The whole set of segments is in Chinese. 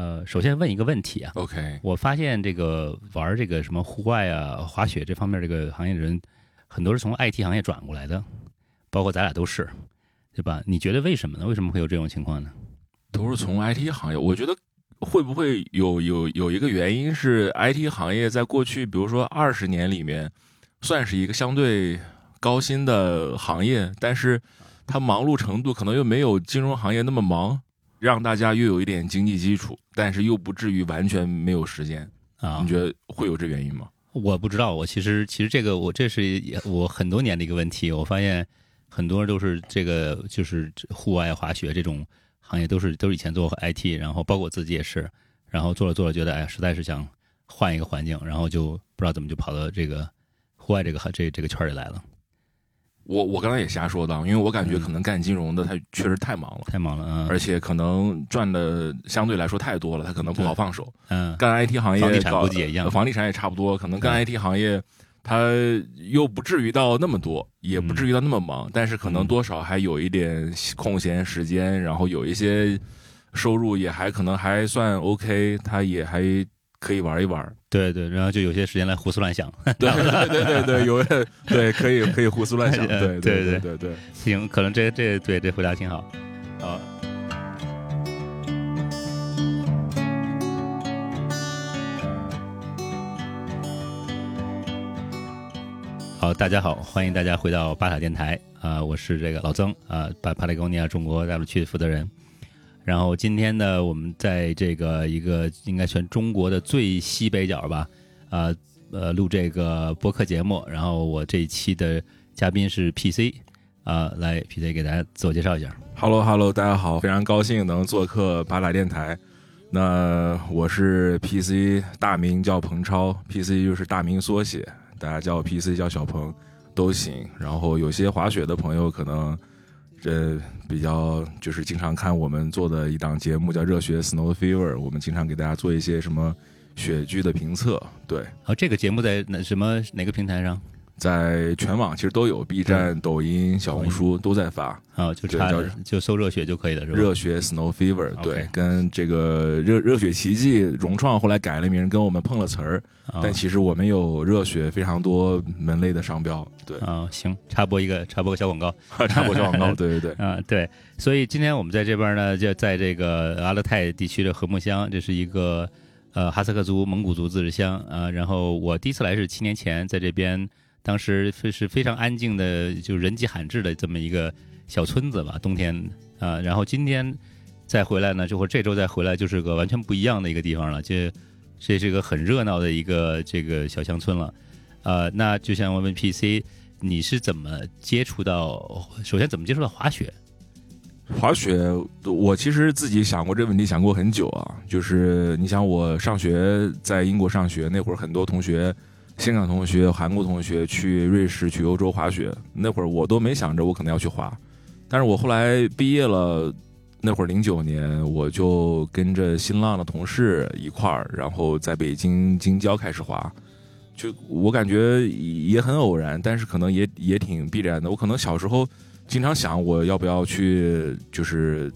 呃，首先问一个问题啊，OK，我发现这个玩这个什么户外啊、滑雪这方面这个行业的人，很多是从 IT 行业转过来的，包括咱俩都是，对吧？你觉得为什么呢？为什么会有这种情况呢？都是从 IT 行业，我觉得会不会有有有一个原因是 IT 行业在过去，比如说二十年里面，算是一个相对高薪的行业，但是它忙碌程度可能又没有金融行业那么忙，让大家又有一点经济基础，但是又不至于完全没有时间。啊你，觉得会有这原因吗？我不知道，我其实其实这个我这是也我很多年的一个问题，我发现很多人都是这个就是户外滑雪这种行业都是都是以前做 IT，然后包括我自己也是，然后做着做着觉得哎实在是想换一个环境，然后就不知道怎么就跑到这个户外这个这这个圈里来了，我我刚才也瞎说的，因为我感觉嗯。可能干金融的他确实太忙了，太忙了啊，而且可能赚的相对来说太多了，他可能不好放手。嗯。干 IT 行业房地产搞估计也一样房地产也差不多，可能干 IT 行业，他又不至于到那么多，也不至于到那么忙，但是可能嗯。多少还有一点空闲时间，然后有一些收入也还可能还算 OK，他也还可以玩一玩。对对，然后就有些时间来胡思乱想，对对对对对，有对可以可以胡思乱想，对对对对对对。行，可能这这对这回答挺好，啊。好，大家好，欢迎大家回到巴塔电台啊、我是这个老曾啊，巴帕雷贡尼亚中国大陆区的负责人。然后今天呢，我们在这个一个应该算中国的最西北角吧，啊呃录这个播客节目。然后我这一期的嘉宾是 PC 啊、来 PC 给大家自我介绍一下。Hello Hello，大家好，非常高兴能做客八达电台。那我是 PC，大名叫彭超，PC 就是大名缩写，大家叫我 PC 叫小鹏都行。然后有些滑雪的朋友可能这比较就是经常看我们做的一档节目叫《热血 Snow Fever》，我们经常给大家做一些什么雪剧的评测，对，好，这个节目在哪什么哪个平台上？在全网其实都有，B 站、抖音、小红书都在发。啊，就查对叫就搜热血就可以了，是吧？热血 Snow Fever，OK 对，跟这个热热血奇迹融创后来改了名，跟我们碰了词儿，啊但其实我们有热血非常多门类的商标，对，啊，行，插播一个插播个小广告。插播小广告，对对对，啊，对，所以今天我们在这边呢，就在这个阿勒泰地区的禾木乡，这是一个呃哈萨克族、蒙古族自治乡啊。然后我第一次来是七年前，在这边，当时是是非常安静的，就人迹罕至的这么一个小村子吧，冬天啊。然后今天再回来呢，就或这周再回来，就是个完全不一样的一个地方了，这这是一个很热闹的一个这个小乡村了。呃，那就像我问 PC，你是怎么接触到？首先怎么接触到滑雪？滑雪，我其实自己想过这个问题，想过很久啊。就是你想，我上学在英国上学那会儿，很多同学，香港同学、韩国同学去瑞士、去欧洲滑雪，那会儿我都没想着我可能要去滑。但是我后来毕业了，那会儿零九年，我就跟着新浪的同事一块儿，然后在北京京郊开始滑。就我感觉也很偶然，但是可能也也挺必然的。我可能小时候经常想，我要不要去，就是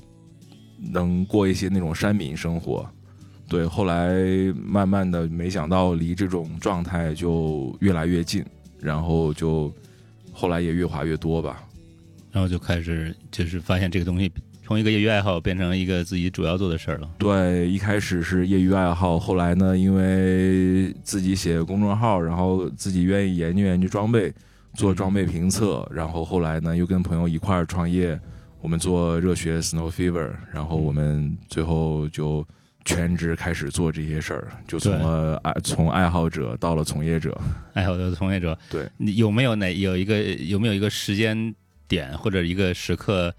能过一些那种山民生活。对，后来慢慢的，没想到离这种状态就越来越近，然后就后来也越滑越多吧。然后就开始就是发现这个东西从一个业余爱好变成一个自己主要做的事儿了。对，一开始是业余爱好，后来呢，因为自己写公众号，然后自己愿意研究研究装备，做装备评测，然后后来呢，又跟朋友一块儿创业，我们做热血 Snow Fever，然后我们最后就全职开始做这些事儿，就从了爱从爱好者到了从业者。爱好的从业者，对，你有没有哪有一个有没有一个时间点或者一个时刻，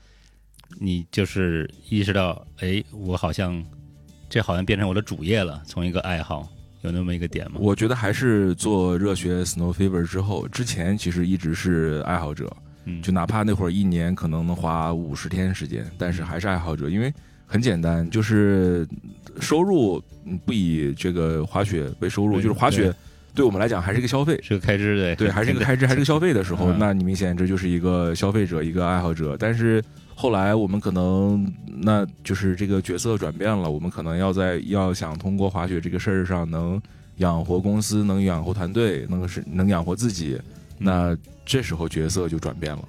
你就是意识到，哎，我好像这好像变成我的主业了，从一个爱好，有那么一个点吗？我觉得还是做热血 Snow Fever 之后，之前其实一直是爱好者，嗯，就哪怕那会儿一年可能能花五十天时间，但是还是爱好者，因为很简单，就是收入嗯不以这个滑雪为收入，就是滑雪对对我们来讲还是一个消费，是个开支，对对，还是一个开支，还是个消费的时候，嗯那你明显这就是一个消费者，一个爱好者。但是后来我们可能那就是这个角色转变了，我们可能要在要想通过滑雪这个事儿上能养活公司，能养活团队，能是能养活自己，那这时候角色就转变了。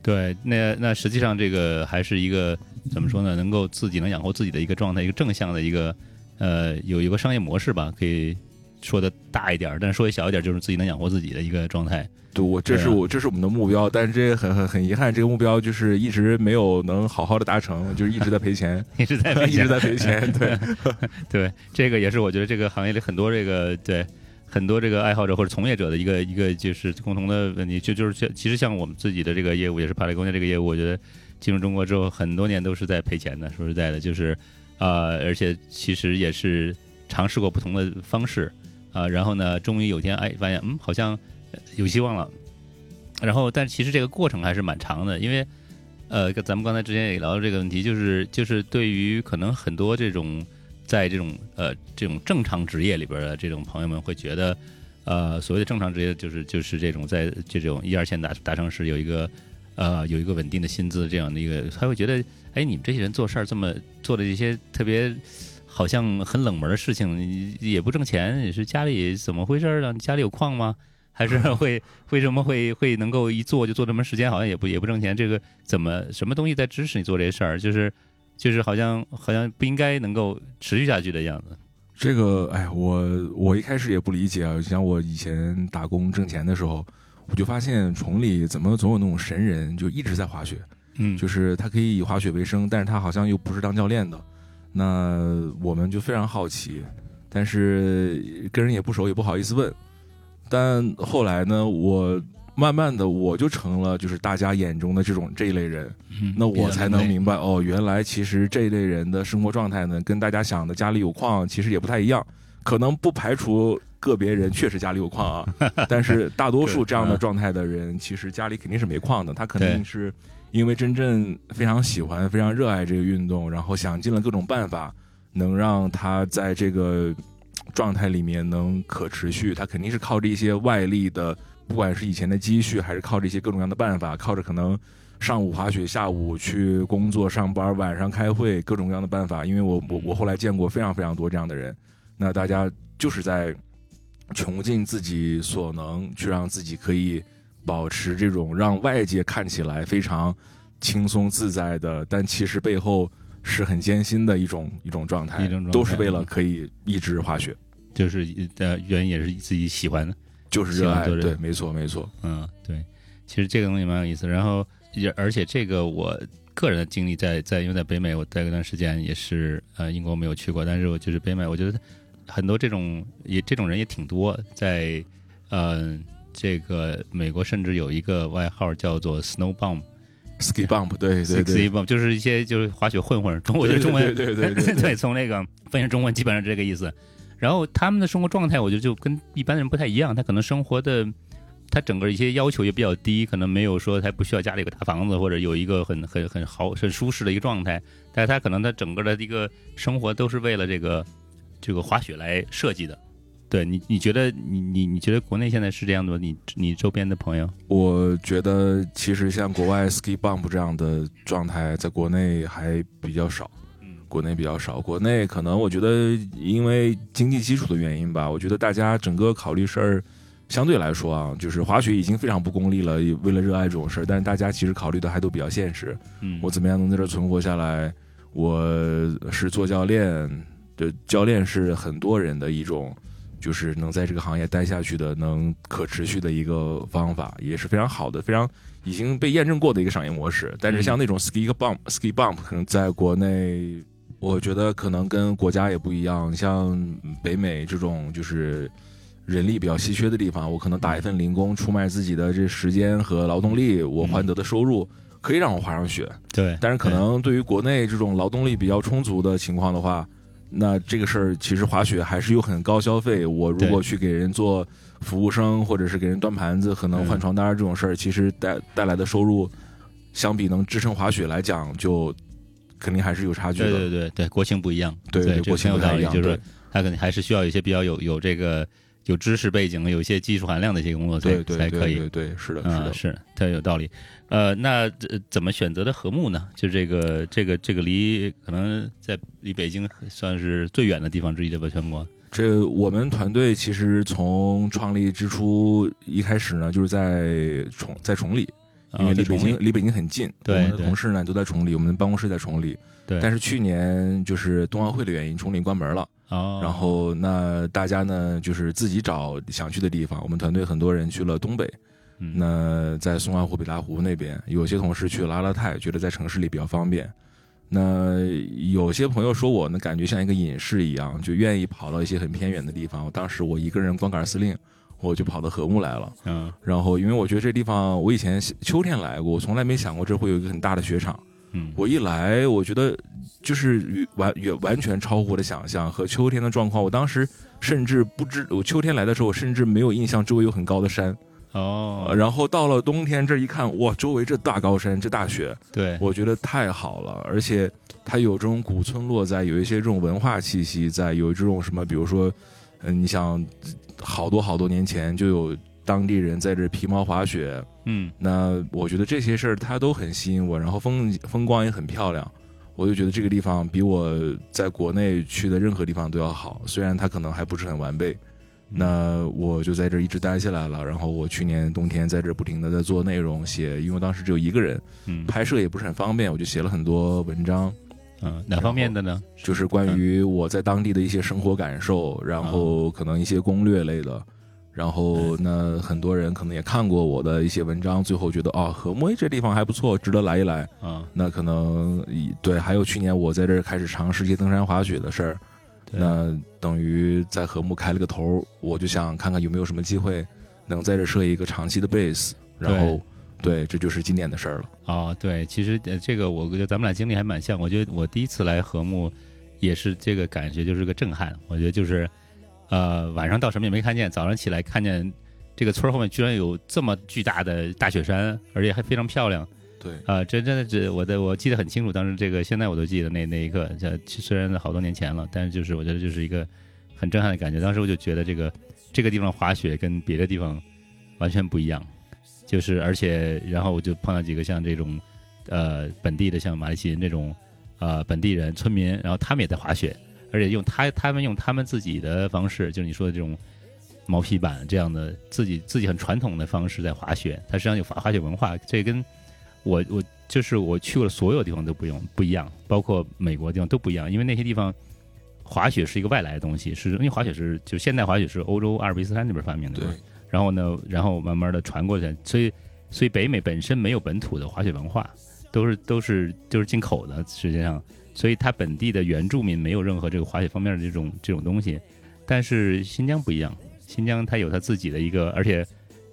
对，那那实际上这个还是一个怎么说呢？能够自己能养活自己的一个状态，一个正向的一个呃有一个商业模式吧，可以说的大一点，但是说的小一点，就是自己能养活自己的一个状态。对，我这是我这是我们的目标，但是这很很很遗憾，这个目标就是一直没有能好好的达成，就是一直在赔钱，一直在赔 一直在赔钱。对 对，这个也是我觉得这个行业里很多这个对很多这个爱好者或者从业者的一个一个就是共同的问题，就就是像其实像我们自己的这个业务也是帕雷公家这个业务，我觉得进入中国之后很多年都是在赔钱的。说实在的，就是啊，而且其实也是尝试过不同的方式啊，然后呢，终于有天哎发现嗯好像。有希望了，然后，但其实这个过程还是蛮长的，因为，呃，咱们刚才之前也聊到这个问题，就是就是对于可能很多这种在这种呃这种正常职业里边的这种朋友们会觉得，呃，所谓的正常职业就是就是这种在这种一二线大大城市有一个呃有一个稳定的薪资这样的一个，他会觉得，哎，你们这些人做事儿这么做的这些特别好像很冷门的事情，也不挣钱，也是家里怎么回事呢？你家里有矿吗？还是 会为什么会会能够一做就做这么时间，好像也不也不挣钱。这个怎么什么东西在支持你做这些事儿？就是就是好像好像不应该能够持续下去的样子。这个哎，我我一开始也不理解啊。像我以前打工挣钱的时候，我就发现崇礼怎么总有那种神人，就一直在滑雪。嗯，就是他可以以滑雪为生，但是他好像又不是当教练的。那我们就非常好奇，但是跟人也不熟，也不好意思问。但后来呢，我慢慢的我就成了就是大家眼中的这种这一类人，那我才能明白哦，原来其实这一类人的生活状态呢，跟大家想的家里有矿其实也不太一样，可能不排除个别人确实家里有矿啊，但是大多数这样的状态的人，其实家里肯定是没矿的，他肯定是因为真正非常喜欢、非常热爱这个运动，然后想尽了各种办法，能让他在这个。状态里面能可持续，他肯定是靠着一些外力的，不管是以前的积蓄，还是靠着一些各种各样的办法，靠着可能上午滑雪，下午去工作上班，晚上开会，各种各样的办法。因为我我我后来见过非常非常多这样的人，那大家就是在穷尽自己所能，去让自己可以保持这种让外界看起来非常轻松自在的，但其实背后。是很艰辛的一种一种状态，都是为了可以一直滑雪，就是呃原因也是自己喜欢的，就是热爱，对，没错没错，嗯，对，其实这个东西蛮有意思。然后也而且这个我个人的经历在在因为在北美我待一段时间也是呃英国没有去过，但是我就是北美，我觉得很多这种也这种人也挺多，在呃这个美国甚至有一个外号叫做 Snow Bomb。ski bump，对对对，ski bump 就是一些就是滑雪混混，中我觉得中文对对对 对，从那个翻译成中文基本上这个意思。然后他们的生活状态，我觉得就跟一般人不太一样，他可能生活的他整个一些要求也比较低，可能没有说他不需要家里有个大房子或者有一个很很很好很舒适的一个状态，但是他可能他整个的一个生活都是为了这个这个滑雪来设计的。对你，你觉得你你你觉得国内现在是这样的吗？你你周边的朋友？我觉得其实像国外 ski bump 这样的状态，在国内还比较少。嗯，国内比较少。国内可能我觉得因为经济基础的原因吧，我觉得大家整个考虑事儿相对来说啊，就是滑雪已经非常不功利了，为了热爱这种事儿，但是大家其实考虑的还都比较现实。嗯，我怎么样能在这存活下来？我是做教练，的教练是很多人的一种。就是能在这个行业待下去的，能可持续的一个方法，也是非常好的，非常已经被验证过的一个商业模式。但是像那种 ski bump ski bump，可能在国内，我觉得可能跟国家也不一样。像北美这种就是人力比较稀缺的地方，我可能打一份零工，出卖自己的这时间和劳动力，我换得的收入可以让我滑上雪。对，但是可能对于国内这种劳动力比较充足的情况的话。那这个事儿其实滑雪还是有很高消费。我如果去给人做服务生，或者是给人端盘子，可能换床单这种事儿，其实带带来的收入，相比能支撑滑雪来讲，就肯定还是有差距的。对对对对，国情不一样。对对，国情不太一样。就是他可能还是需要一些比较有有这个有知识背景、有一些技术含量的一些工作才对对才可以。对是的，是啊，的。是，特有道理。呃，那、呃怎么选择的和睦呢？就这个这个这个离可能在离北京算是最远的地方之一的吧，全国。这我们团队其实从创立之初一开始呢，就是在崇在崇礼，因为离北京离北京很近，对我们的对同事呢都在崇礼，我们的办公室在崇礼。对，但是去年就是冬奥会的原因，崇礼关门了。哦，然后那大家呢就是自己找想去的地方，我们团队很多人去了东北，嗯那在松花湖、北大湖那边，有些同事去了阿勒泰，觉得在城市里比较方便。那有些朋友说我呢，感觉像一个隐士一样，就愿意跑到一些很偏远的地方。当时我一个人光杆司令，我就跑到禾木来了。嗯然后因为我觉得这地方，我以前秋天来过，我从来没想过这会有一个很大的雪场。嗯，我一来，我觉得就是与完也完全超乎我的想象和秋天的状况。我当时甚至不知，我秋天来的时候，我甚至没有印象周围有很高的山。哦，呃然后到了冬天这一看，哇，周围这大高山，这大雪，对，我觉得太好了。而且它有这种古村落在，有一些这种文化气息在，有这种什么，比如说，嗯、你想好多好多年前就有当地人在这皮毛滑雪，嗯。那我觉得这些事儿它都很吸引我，然后风风光也很漂亮，我就觉得这个地方比我在国内去的任何地方都要好，虽然它可能还不是很完备。那我就在这儿一直待下来了，然后我去年冬天在这儿不停的在做内容写，因为当时只有一个人，嗯。拍摄也不是很方便，我就写了很多文章，嗯，哪方面的呢？就是关于我在当地的一些生活感受，然后可能一些攻略类的。然后那很多人可能也看过我的一些文章，最后觉得哦，禾木这地方还不错，值得来一来。啊，那可能以对，还有去年我在这儿开始尝试一些登山滑雪的事儿，那等于在禾木开了个头，我就想看看有没有什么机会能在这设一个长期的 base，然后对，这就是今年的事儿了。哦，对，其实呃这个我觉得咱们俩经历还蛮像。我觉得我第一次来禾木，也是这个感觉，就是个震撼。我觉得就是，呃，晚上到什么也没看见，早上起来看见这个村后面居然有这么巨大的大雪山，而且还非常漂亮。对，啊，这真的是我的，我记得很清楚，当时这个现在我都记得那那一刻，这虽然好多年前了，但是就是我觉得就是一个很震撼的感觉。当时我就觉得这个这个地方滑雪跟别的地方完全不一样，就是而且然后我就碰到几个像这种呃本地的像马来西亚人这种呃本地人村民，然后他们也在滑雪，而且用他他们用他们自己的方式，就是你说的这种毛坯板这样的自己自己很传统的方式在滑雪，它实际上有滑滑雪文化，这跟我我就是我去过的所有地方都不用不一样，包括美国地方都不一样，因为那些地方滑雪是一个外来的东西，是因为滑雪是就现代滑雪是欧洲阿尔卑斯山那边发明的对嘛，然后呢，然后慢慢的传过去，所以所以北美本身没有本土的滑雪文化，都是都是都是进口的，实际上，所以它本地的原住民没有任何这个滑雪方面的这种这种东西，但是新疆不一样，新疆它有它自己的一个，而且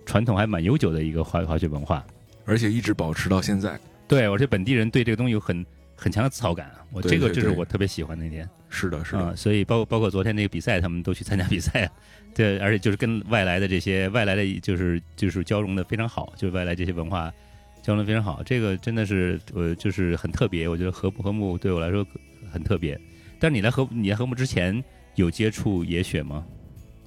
传统还蛮悠久的一个滑滑雪文化。而且一直保持到现在。对，而且本地人对这个东西有很很强的自豪感，我这个就是我特别喜欢的一点是的，是啊、的，所以包括包括昨天那个比赛，他们都去参加比赛，对，而且就是跟外来的这些外来的就是就是交融的非常好，就是外来这些文化交流的非常好，这个真的是呃就是很特别，我觉得和和睦对我来说很特别。但是你来和你来和睦之前有接触野雪吗？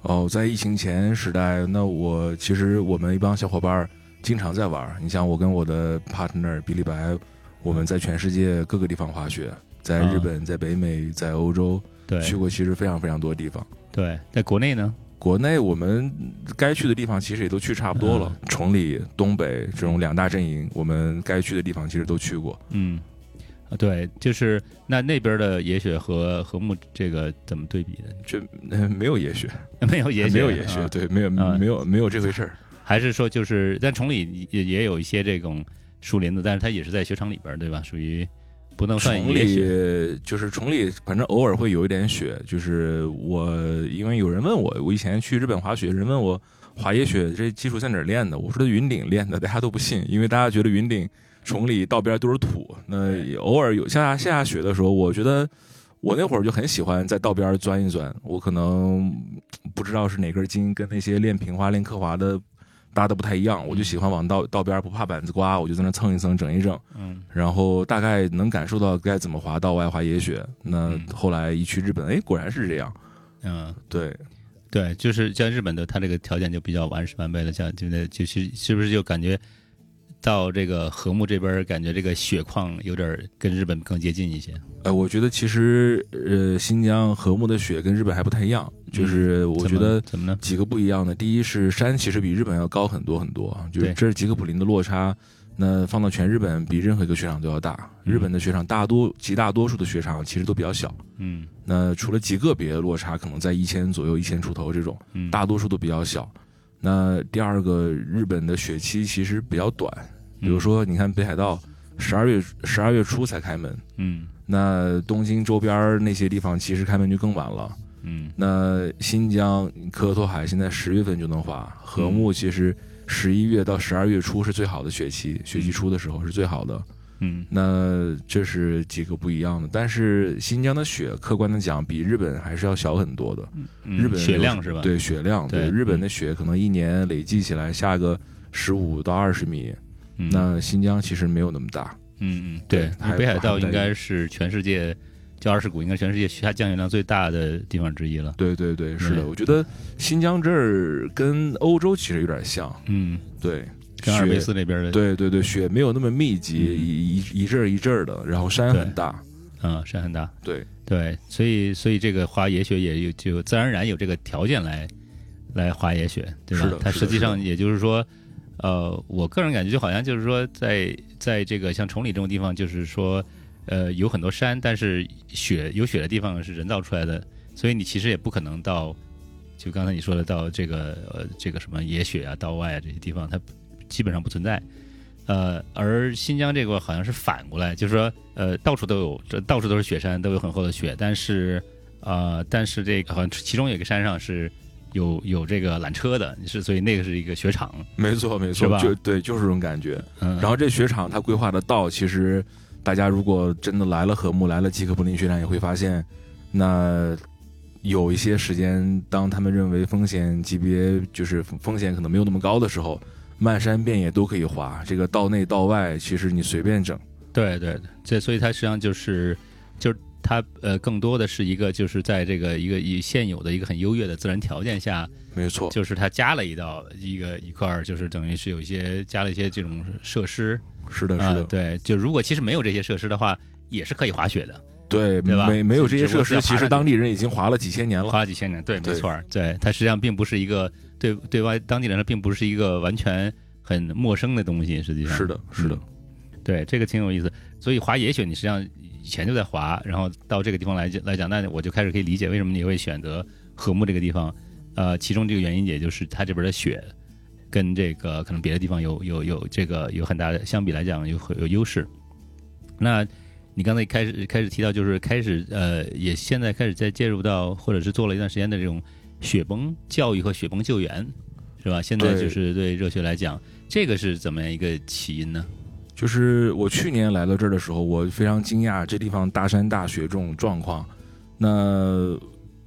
哦，在疫情前时代，那我其实我们一帮小伙伴儿经常在玩儿。你像我跟我的 partner 比利白，我们在全世界各个地方滑雪，在日本、在北美、在欧洲，对去过其实非常非常多地方。对，在国内呢？国内我们该去的地方其实也都去差不多了，崇礼、东北这种两大阵营，我们该去的地方其实都去过。嗯，啊，对，就是那那边的野雪和和睦这个怎么对比的？这、呃没有野雪，没有野雪，没有野雪，啊对，没有、啊没有没有这回事儿。还是说就是在崇礼也也有一些这种树林子，但是它也是在雪场里边儿，对吧？属于不能算崇野雪。礼就是崇礼，反正偶尔会有一点雪。就是我，因为有人问我，我以前去日本滑雪，人问我滑野雪这基础在哪儿练的？我说在云顶练的，大家都不信，因为大家觉得云顶崇礼道边都是土。那偶尔有下下下雪的时候，我觉得我那会儿就很喜欢在道边钻一钻。我可能不知道是哪根筋跟那些练平滑、练刻滑的。搭的不太一样，我就喜欢往道道边不怕板子刮，我就在那蹭一蹭、整一整。嗯然后大概能感受到该怎么滑道外滑野雪。那嗯后来一去日本，哎，果然是这样。嗯，对，对，就是像日本的，它这个条件就比较完事完备了，像现在就是是不是就感觉到这个和睦这边，感觉这个雪况有点跟日本更接近一些。呃，我觉得其实呃，新疆和睦的雪跟日本还不太一样，就是我觉得怎么呢？几个不一样的。第一是山其实比日本要高很多很多，就是这是吉克普林的落差。那放到全日本，比任何一个雪场都要大。嗯日本的雪场大多极大多数的雪场其实都比较小，嗯那除了极个别的落差，可能在一千左右、一千出头这种，嗯，大多数都比较小。那第二个，日本的雪期其实比较短，比如说你看北海道，十二月十二月初才开门，嗯那东京周边那些地方其实开门就更晚了。嗯那新疆科托海现在十月份就能滑，禾木其实十一月到十二月初是最好的雪期，雪期初的时候是最好的。嗯那这是几个不一样的，但是新疆的雪，客观的讲，比日本还是要小很多的。嗯，日本雪量是吧？，对雪量，对对日本的雪可能一年累计起来下个十五到二十米，嗯、那新疆其实没有那么大。嗯嗯对，对北海道应该是全世界就二世谷应该全世界下降雨量最大的地方之一了。对对对，是对的，我觉得新疆这儿跟欧洲其实有点像，嗯，对，跟阿尔卑斯那边的对对对，雪没有那么密集，嗯一一一阵儿一阵儿的，然后山很大，嗯山很大。对对，所以所以这个滑野雪也有就自然而然有这个条件来来滑野雪，对吧是的？它实际上也就是说，呃，我个人感觉就好像就是说在在这个像崇礼这种地方，就是说呃有很多山，但是雪有雪的地方是人造出来的，所以你其实也不可能到就刚才你说的到这个呃这个什么野雪啊、道外啊这些地方，它基本上不存在。呃，而新疆这个好像是反过来，就是说，呃，到处都有，这到处都是雪山，都有很厚的雪，但是，呃，但是这个好像其中有一个山上是有有这个缆车的，是所以那个是一个雪场，没错没错，就对，就是这种感觉。嗯，然后这雪场它规划的道，其实大家如果真的来了和睦，来了吉克布林学长，也会发现，那有一些时间，当他们认为风险级别就是风险可能没有那么高的时候，漫山遍野都可以滑。这个道内道外，其实你随便整。对对对，这所以它实际上就是就是它呃更多的是一个就是在这个一个以现有的一个很优越的自然条件下，没错，就是它加了一道一个一块儿，就是等于是有一些加了一些这种设施，是的，是啊、的，对，就如果其实没有这些设施的话，也是可以滑雪的。对，对吧没没有这些设施，其实当地人已经滑了几千年了。滑了几千年，对，没错儿，对，它实际上并不是一个对对外当地人来说，并不是一个完全很陌生的东西，实际上是的，是的嗯，对，这个挺有意思。所以滑野雪，你实际上以前就在滑，然后到这个地方来讲来讲，那我就开始可以理解为什么你会选择和睦这个地方。呃，其中这个原因也就是它这边的雪跟这个可能别的地方有有有这个有很大的相比来讲有有优势。那你刚才开始开始提到，就是开始呃，也现在开始在介入到，或者是做了一段时间的这种雪崩教育和雪崩救援，是吧？现在就是对热血来讲，这个是怎么样一个起因呢？就是我去年来到这儿的时候，我非常惊讶这地方大山大雪这种状况。那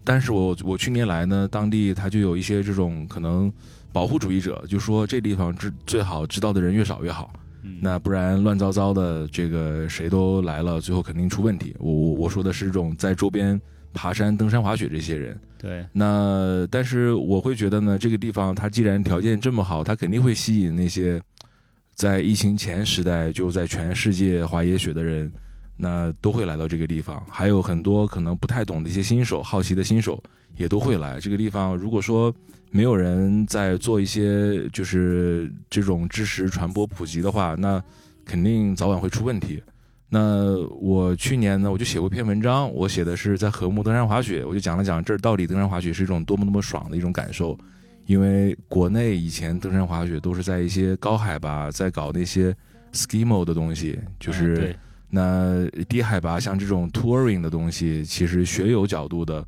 但是我我去年来呢，当地他就有一些这种可能保护主义者，就说这地方知最好知道的人越少越好，嗯，那不然乱糟糟的，这个谁都来了，最后肯定出问题。我我我说的是这种在周边爬山、登山、滑雪这些人。对，那但是我会觉得呢，这个地方它既然条件这么好，它肯定会吸引那些在疫情前时代就在全世界滑野雪的人，那都会来到这个地方。还有很多可能不太懂的一些新手、好奇的新手也都会来这个地方。如果说没有人在做一些就是这种知识传播普及的话，那肯定早晚会出问题。那我去年呢，我就写过一篇文章，我写的是在和睦登山滑雪，我就讲了讲这儿到底登山滑雪是一种多么多么爽的一种感受。因为国内以前登山滑雪都是在一些高海拔在搞那些 skimo 的东西，就是那低海拔像这种 touring 的东西，其实学友角度的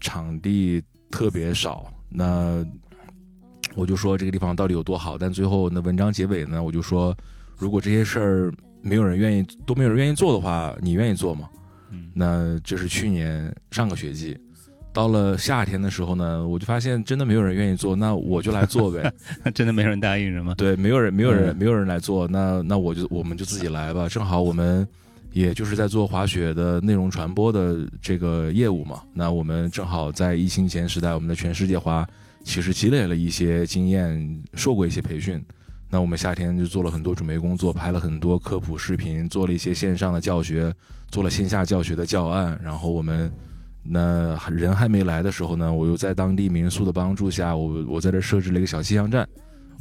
场地特别少。那我就说这个地方到底有多好，但最后那文章结尾呢，我就说，如果这些事儿没有人愿意，都没有人愿意做的话，你愿意做吗？嗯那这是去年上个学季，到了夏天的时候呢，我就发现真的没有人愿意做，那我就来做呗。真的没人答应是吗？对，没有人，没有人，嗯没有人来做，那那我就我们就自己来吧。正好我们也就是在做滑雪的内容传播的这个业务嘛。那我们正好在疫情前时代，我们的全世界滑其实积累了一些经验，受过一些培训。那我们夏天就做了很多准备工作，拍了很多科普视频，做了一些线上的教学，做了线下教学的教案。然后我们那人还没来的时候呢，我又在当地民宿的帮助下，我我在这设置了一个小气象站。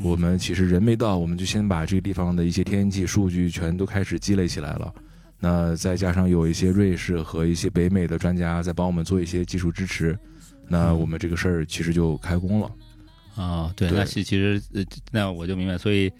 我们其实人没到，我们就先把这个地方的一些天气数据全都开始积累起来了。那再加上有一些瑞士和一些北美的专家在帮我们做一些技术支持，那我们这个事儿其实就开工了。啊，对，对那其其实呃，那我就明白，所以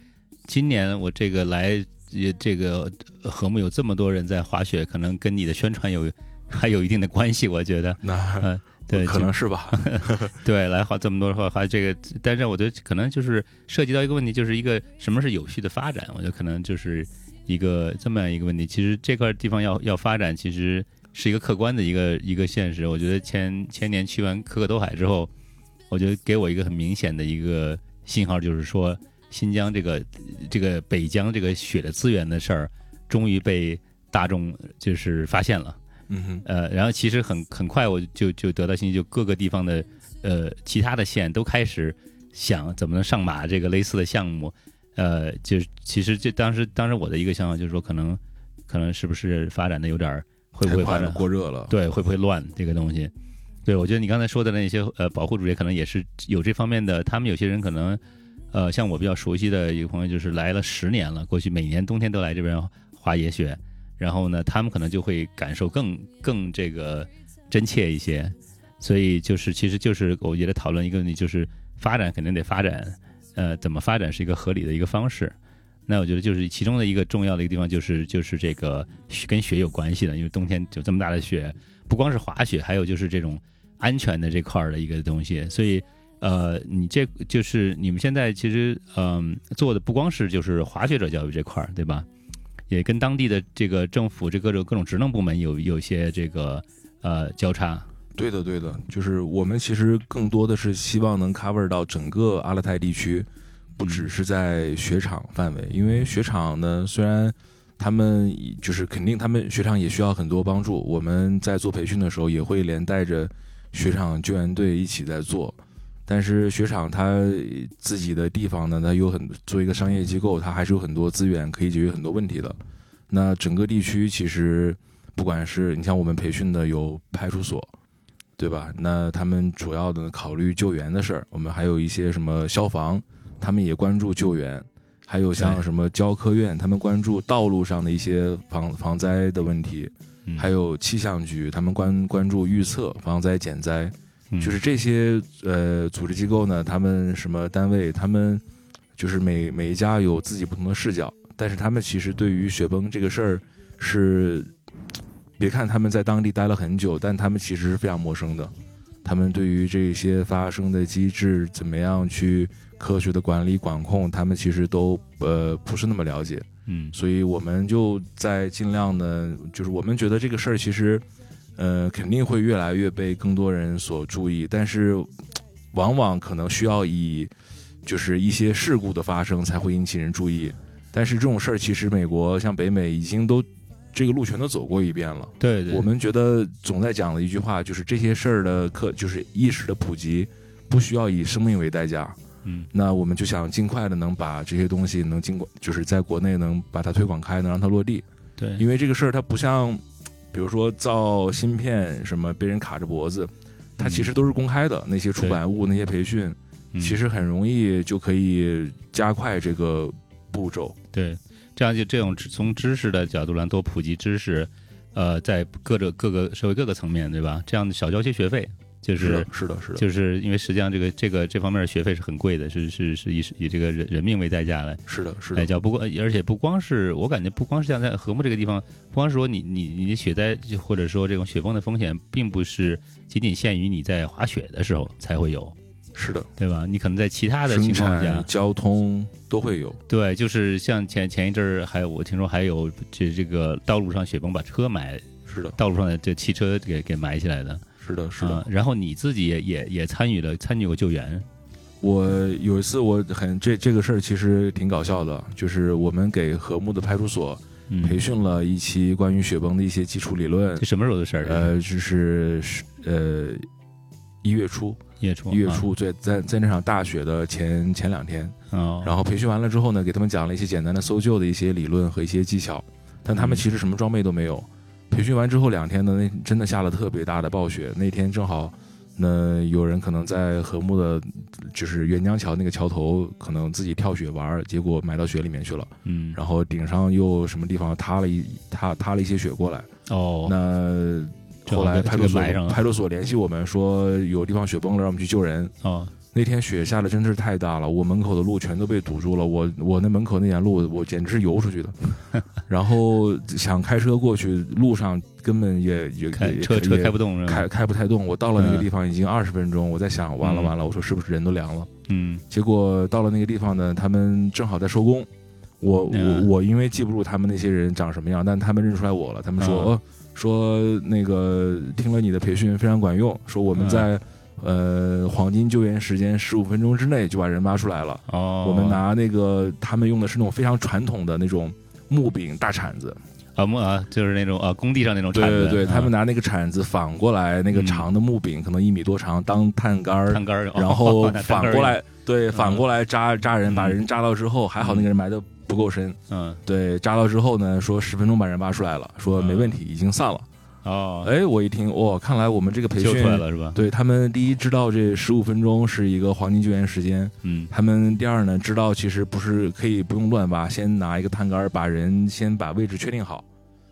今年我这个来也这个呃和睦有这么多人在滑雪，可能跟你的宣传有 还有一定的关系，我觉得，那嗯，对，可能是吧。对，来话这么多的话，还这个，但是我觉得可能就是涉及到一个问题，就是一个什么是有序的发展，我觉得可能就是一个这么样一个问题。其实这块地方要要发展，其实是一个客观的一个一个现实。我觉得前前年去完可可托海之后，我觉得给我一个很明显的一个信号，就是说新疆这个这个北疆这个雪的资源的事儿，终于被大众就是发现了。嗯哼，呃，然后其实很很快我就就得到信息，就各个地方的呃其他的县都开始想怎么能上马这个类似的项目，呃，就是其实这当时当时我的一个想法就是说，可能可能是不是发展的有点儿会不会发展过热了。对会不会乱这个东西？对我觉得你刚才说的那些呃保护主义可能也是有这方面的，他们有些人可能呃像我比较熟悉的一个朋友就是来了十年了，过去每年冬天都来这边滑野雪。然后呢，他们可能就会感受更更这个真切一些，所以就是其实就是我觉得讨论一个问题，就是发展肯定得发展，呃，怎么发展是一个合理的一个方式。那我觉得就是其中的一个重要的一个地方，就是就是这个跟雪有关系的，因为冬天有这么大的雪，不光是滑雪，还有就是这种安全的这块儿的一个东西。所以呃，你这就是你们现在其实嗯、做的不光是就是滑雪者教育这块儿，对吧？也跟当地的这个政府这各种各种职能部门有有一些这个呃交叉。对的，对的，就是我们其实更多的是希望能 cover 到整个阿勒泰地区，不只是在雪场范围。因为雪场呢，虽然他们就是肯定他们雪场也需要很多帮助，我们在做培训的时候也会连带着雪场救援队一起在做。但是雪场它自己的地方呢，它有很作为一个商业机构，它还是有很多资源可以解决很多问题的。那整个地区其实不管是你像我们培训的有派出所，对吧？那他们主要的考虑救援的事儿，我们还有一些什么消防，他们也关注救援，还有像什么教科院，他们关注道路上的一些防防灾的问题，嗯还有气象局，他们关关注预测、防灾减灾。嗯就是这些呃组织机构呢，他们什么单位，他们就是每每一家有自己不同的视角，但是他们其实对于雪崩这个事儿是，别看他们在当地待了很久，但他们其实是非常陌生的。他们对于这些发生的机制，怎么样去科学的管理管控，他们其实都呃不是那么了解。嗯所以我们就在尽量的，就是我们觉得这个事儿其实，呃，肯定会越来越被更多人所注意，但是往往可能需要以就是一些事故的发生才会引起人注意。但是这种事儿，其实美国像北美已经都这个路全都走过一遍了。对对，我们觉得总在讲的一句话就是这些事儿的课，就是意识的普及，不需要以生命为代价。嗯那我们就想尽快的能把这些东西能经过，就是在国内能把它推广开，能让它落地。对，因为这个事儿它不像，比如说造芯片什么被人卡着脖子，它其实都是公开的，那些出版物、那些培训，嗯其实很容易就可以加快这个步骤。对，这样就这种从知识的角度来多普及知识，呃，在各个各个社会各个层面，对吧？这样少交些学费，就是的，是的，是的，就是因为实际上这个这个这方面的学费是很贵的，是是是以以这个人人命为代价来是的，是的，来交。不过而且不光是我感觉不光是像在和睦这个地方，不光是说你你你雪灾或者说这种雪崩的风险，并不是仅仅限于你在滑雪的时候才会有，是的，对吧？你可能在其他的情况下、，交通都会有。对，就是像前前一阵儿还有我听说还有这这个道路上雪崩把车埋是的，道路上的这汽车给给埋起来的，是的，是的。啊然后你自己也也也参与了参与过救援，我有一次我很这这个事儿其实挺搞笑的，就是我们给和睦的派出所嗯培训了一期关于雪崩的一些基础理论这。什么时候的事儿？呃，就是是呃一月初，一月初，一月初，对，在在那场大雪的前前两天，啊，哦然后培训完了之后呢，给他们讲了一些简单的搜救的一些理论和一些技巧，但他们嗯其实什么装备都没有。培训完之后两天呢，那真的下了特别大的暴雪。那天正好，那有人可能在和木的，就是沅江桥那个桥头，可能自己跳雪玩，结果埋到雪里面去了。嗯，然后顶上又什么地方塌了一塌塌了一些雪过来。哦，那后来派出所派出所联系我们说有地方雪崩了，让我们去救人。哦，那天雪下的真是太大了，我门口的路全都被堵住了。我我那门口那点路，我简直是游出去的。然后想开车过去，路上根本也也开车车开不动？开开不太动。我到了那个嗯地方已经二十分钟，我在想完了嗯完了，我说是不是人都凉了？嗯结果到了那个地方呢，他们正好在收工。我我嗯我因为记不住他们那些人长什么样，但他们认出来我了。他们说、嗯哦，说那个听了你的培训非常管用，说我们嗯在、呃黄金救援时间十五分钟之内就把人挖出来了。哦，我们拿那个他们用的是那种非常传统的那种木柄大铲子，啊木啊，就是那种啊工地上那种铲子，对对对，啊。他们拿那个铲子反过来，那个嗯长的木柄可能一米多长当探杆儿，探杆儿，哦然后 反过来，对，嗯反过来扎扎人，把人扎到之后，还好那个人埋的不够深，嗯。对，扎到之后呢，说十分钟把人挖出来了，说没问题，已经散了。哦，哎，我一听，哇，看来我们这个培训了是吧？对他们第一知道这十五分钟是一个黄金救援时间，嗯。他们第二呢知道其实不是可以不用乱挖，先拿一个探杆把人先把位置确定好。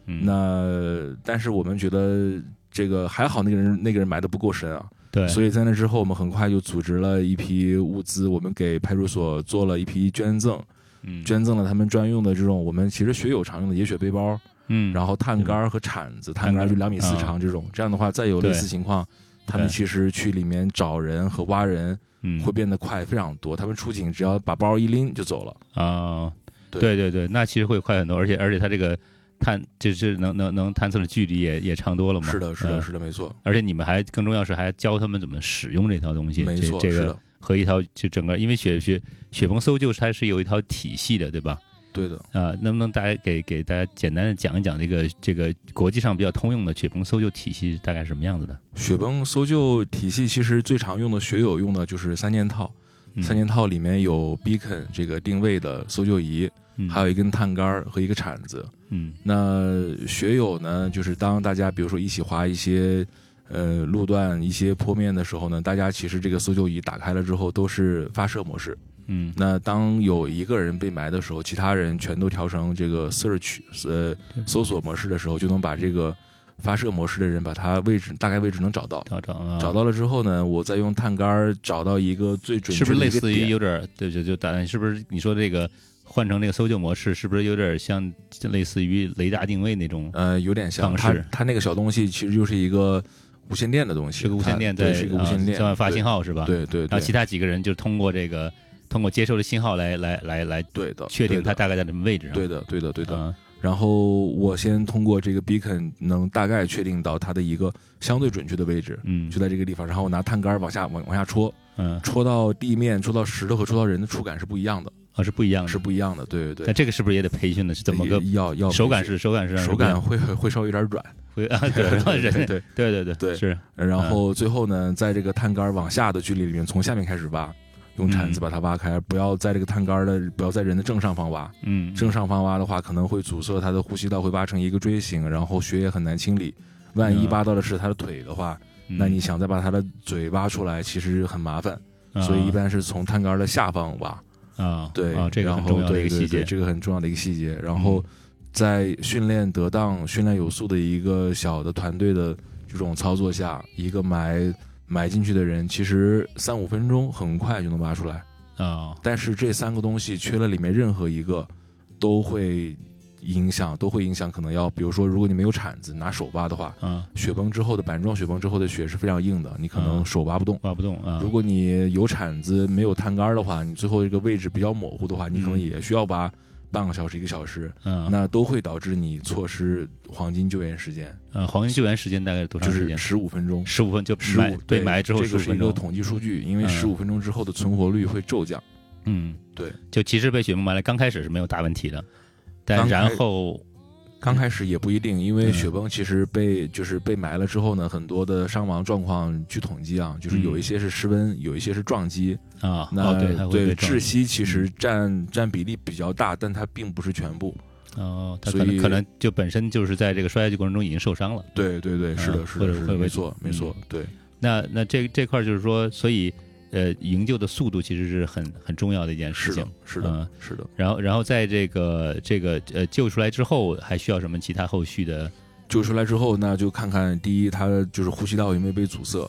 嗯，那但是我们觉得这个还好，那个人那个人埋的不够深啊，对，所以在那之后，我们很快就组织了一批物资，我们给派出所做了一批捐赠，嗯。捐赠了他们专用的这种我们其实学友常用的野雪背包，嗯，然后探杆儿和铲子，探杆儿。就两米四长这种，这样的话再有类似情况，他们其实去里面找人和挖人嗯。会变得快非常多，他们出警只要把包一拎就走了。啊，对。对对对，那其实会快很多，而且而且他这个探就是能能能探测的距离也也长多了嘛。是的，是的，嗯是的，没错，而且你们还更重要是还教他们怎么使用这套东西，没错，这这个是的，和一套就整个，因为雪雪雪崩搜救它是有一套体系的，对吧？对的。啊、能不能大家给给大家简单的讲一讲这个这个国际上比较通用的雪崩搜救体系大概是什么样子的？雪崩搜救体系其实最常用的学友用的就是三件套，嗯三件套里面有 beacon 这个定位的搜救仪，嗯还有一根探杆儿和一个铲子。嗯那学友呢，就是当大家比如说一起滑一些呃路段、一些坡面的时候呢，大家其实这个搜救仪打开了之后都是发射模式。嗯那当有一个人被埋的时候，其他人全都调成这个 search 呃搜索模式的时候，就能把这个发射模式的人把他位置大概位置能找到。找到啊，找到了之后呢，我再用探杆儿找到一个最准确的是不是类似于有点儿对就就打是不是你说这个换成那个搜救模式，是不是有点像类似于雷达定位那种？呃有点像它它那个小东西其实就是一个无线电的东西，是个无线电对在是一个无线电啊向外发信号是吧？。对对对然后其他几个人就通过这个通过接收的信号来来来来对的确定它大概在什么位置上。对的对的对的。嗯然后我先通过这个 beacon 能大概确定到它的一个相对准确的位置，嗯就在这个地方。然后我拿探杆往下往往下戳，嗯，戳到地面、戳到石头和戳到人的触感是不一样的，啊是不一样的，是不一样的。对对对，那这个是不是也得培训的？是怎么个要要手感是手感是手感会会会稍微有点软，会啊？对，对对对对对对是然后最后呢，在这个探杆往下的距离里面，从下面开始挖，用铲子嗯把它挖开，不要在这个探杆的，不要在人的正上方挖。嗯正上方挖的话，可能会阻塞它的呼吸道，会挖成一个锥形，然后血液很难清理。万一嗯挖到的是他的腿的话，嗯那你想再把他的嘴挖出来，其实很麻烦。啊所以一般是从探杆的下方挖。啊对，啊这个很重要的一个细节这个很重要的一个细节。然后在训练得当、训练有素的一个小的团队的这种操作下，一个埋埋进去的人，其实三五分钟很快就能挖出来。啊但是这三个东西缺了里面任何一个，都会影响，都会影响。可能要，比如说，如果你没有铲子，拿手挖的话，啊雪崩之后的板状雪崩之后的雪是非常硬的，你可能嗯手挖不动。挖不动啊如果你有铲子没有探杆的话，你最后一个位置比较模糊的话，你可能嗯也需要挖半个小时、一个小时，嗯那都会导致你错失黄金救援时间，嗯黄金救援时间大概多长时间？就是十五分钟。十五分就十五被埋之后这个十五分钟，是一个统计数据，因为嗯十五分钟之后的存活率会骤降。嗯，对，就其实被雪崩埋了，刚开始是没有大问题的，但然后刚开始也不一定，因为嗯雪崩其实被就是被埋了之后呢，很多的伤亡状况，据统计啊，就是有一些是失温，有一些是撞击。啊，那哦对，它会被撞窒息其实占占比例比较大，但它并不是全部。哦，他所以可能可能就本身就是在这个摔下去过程中已经受伤了。对对对，是的，是的，没错，没错，对。那那这这块就是说，所以呃，营救的速度其实是很很重要的一件事情是的。，是的嗯，是的。然后然后在这个这个呃救出来之后，还需要什么其他后续的？救出来之后，那就看看第一，他就是呼吸道有没有被阻塞，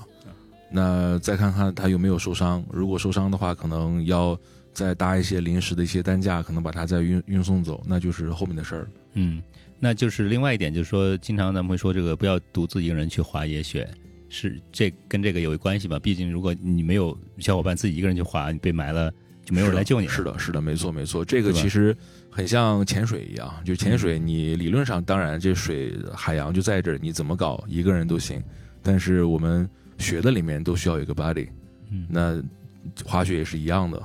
那再看看他有没有受伤。如果受伤的话，可能要再搭一些临时的一些担架，可能把他再运运送走，那就是后面的事儿。嗯，那就是另外一点，就是说，经常咱们会说这个不要独自一个人去滑野雪，是这跟这个有关系吧？毕竟如果你没有小伙伴自己一个人去滑，你被埋了，就没有人来救你了。是的，是的，没错，没错。这个其实很像潜水一样，就潜水，你理论上当然这水海洋就在这儿，你怎么搞一个人都行。但是我们学的里面都需要有一个 body，嗯，那滑雪也是一样的。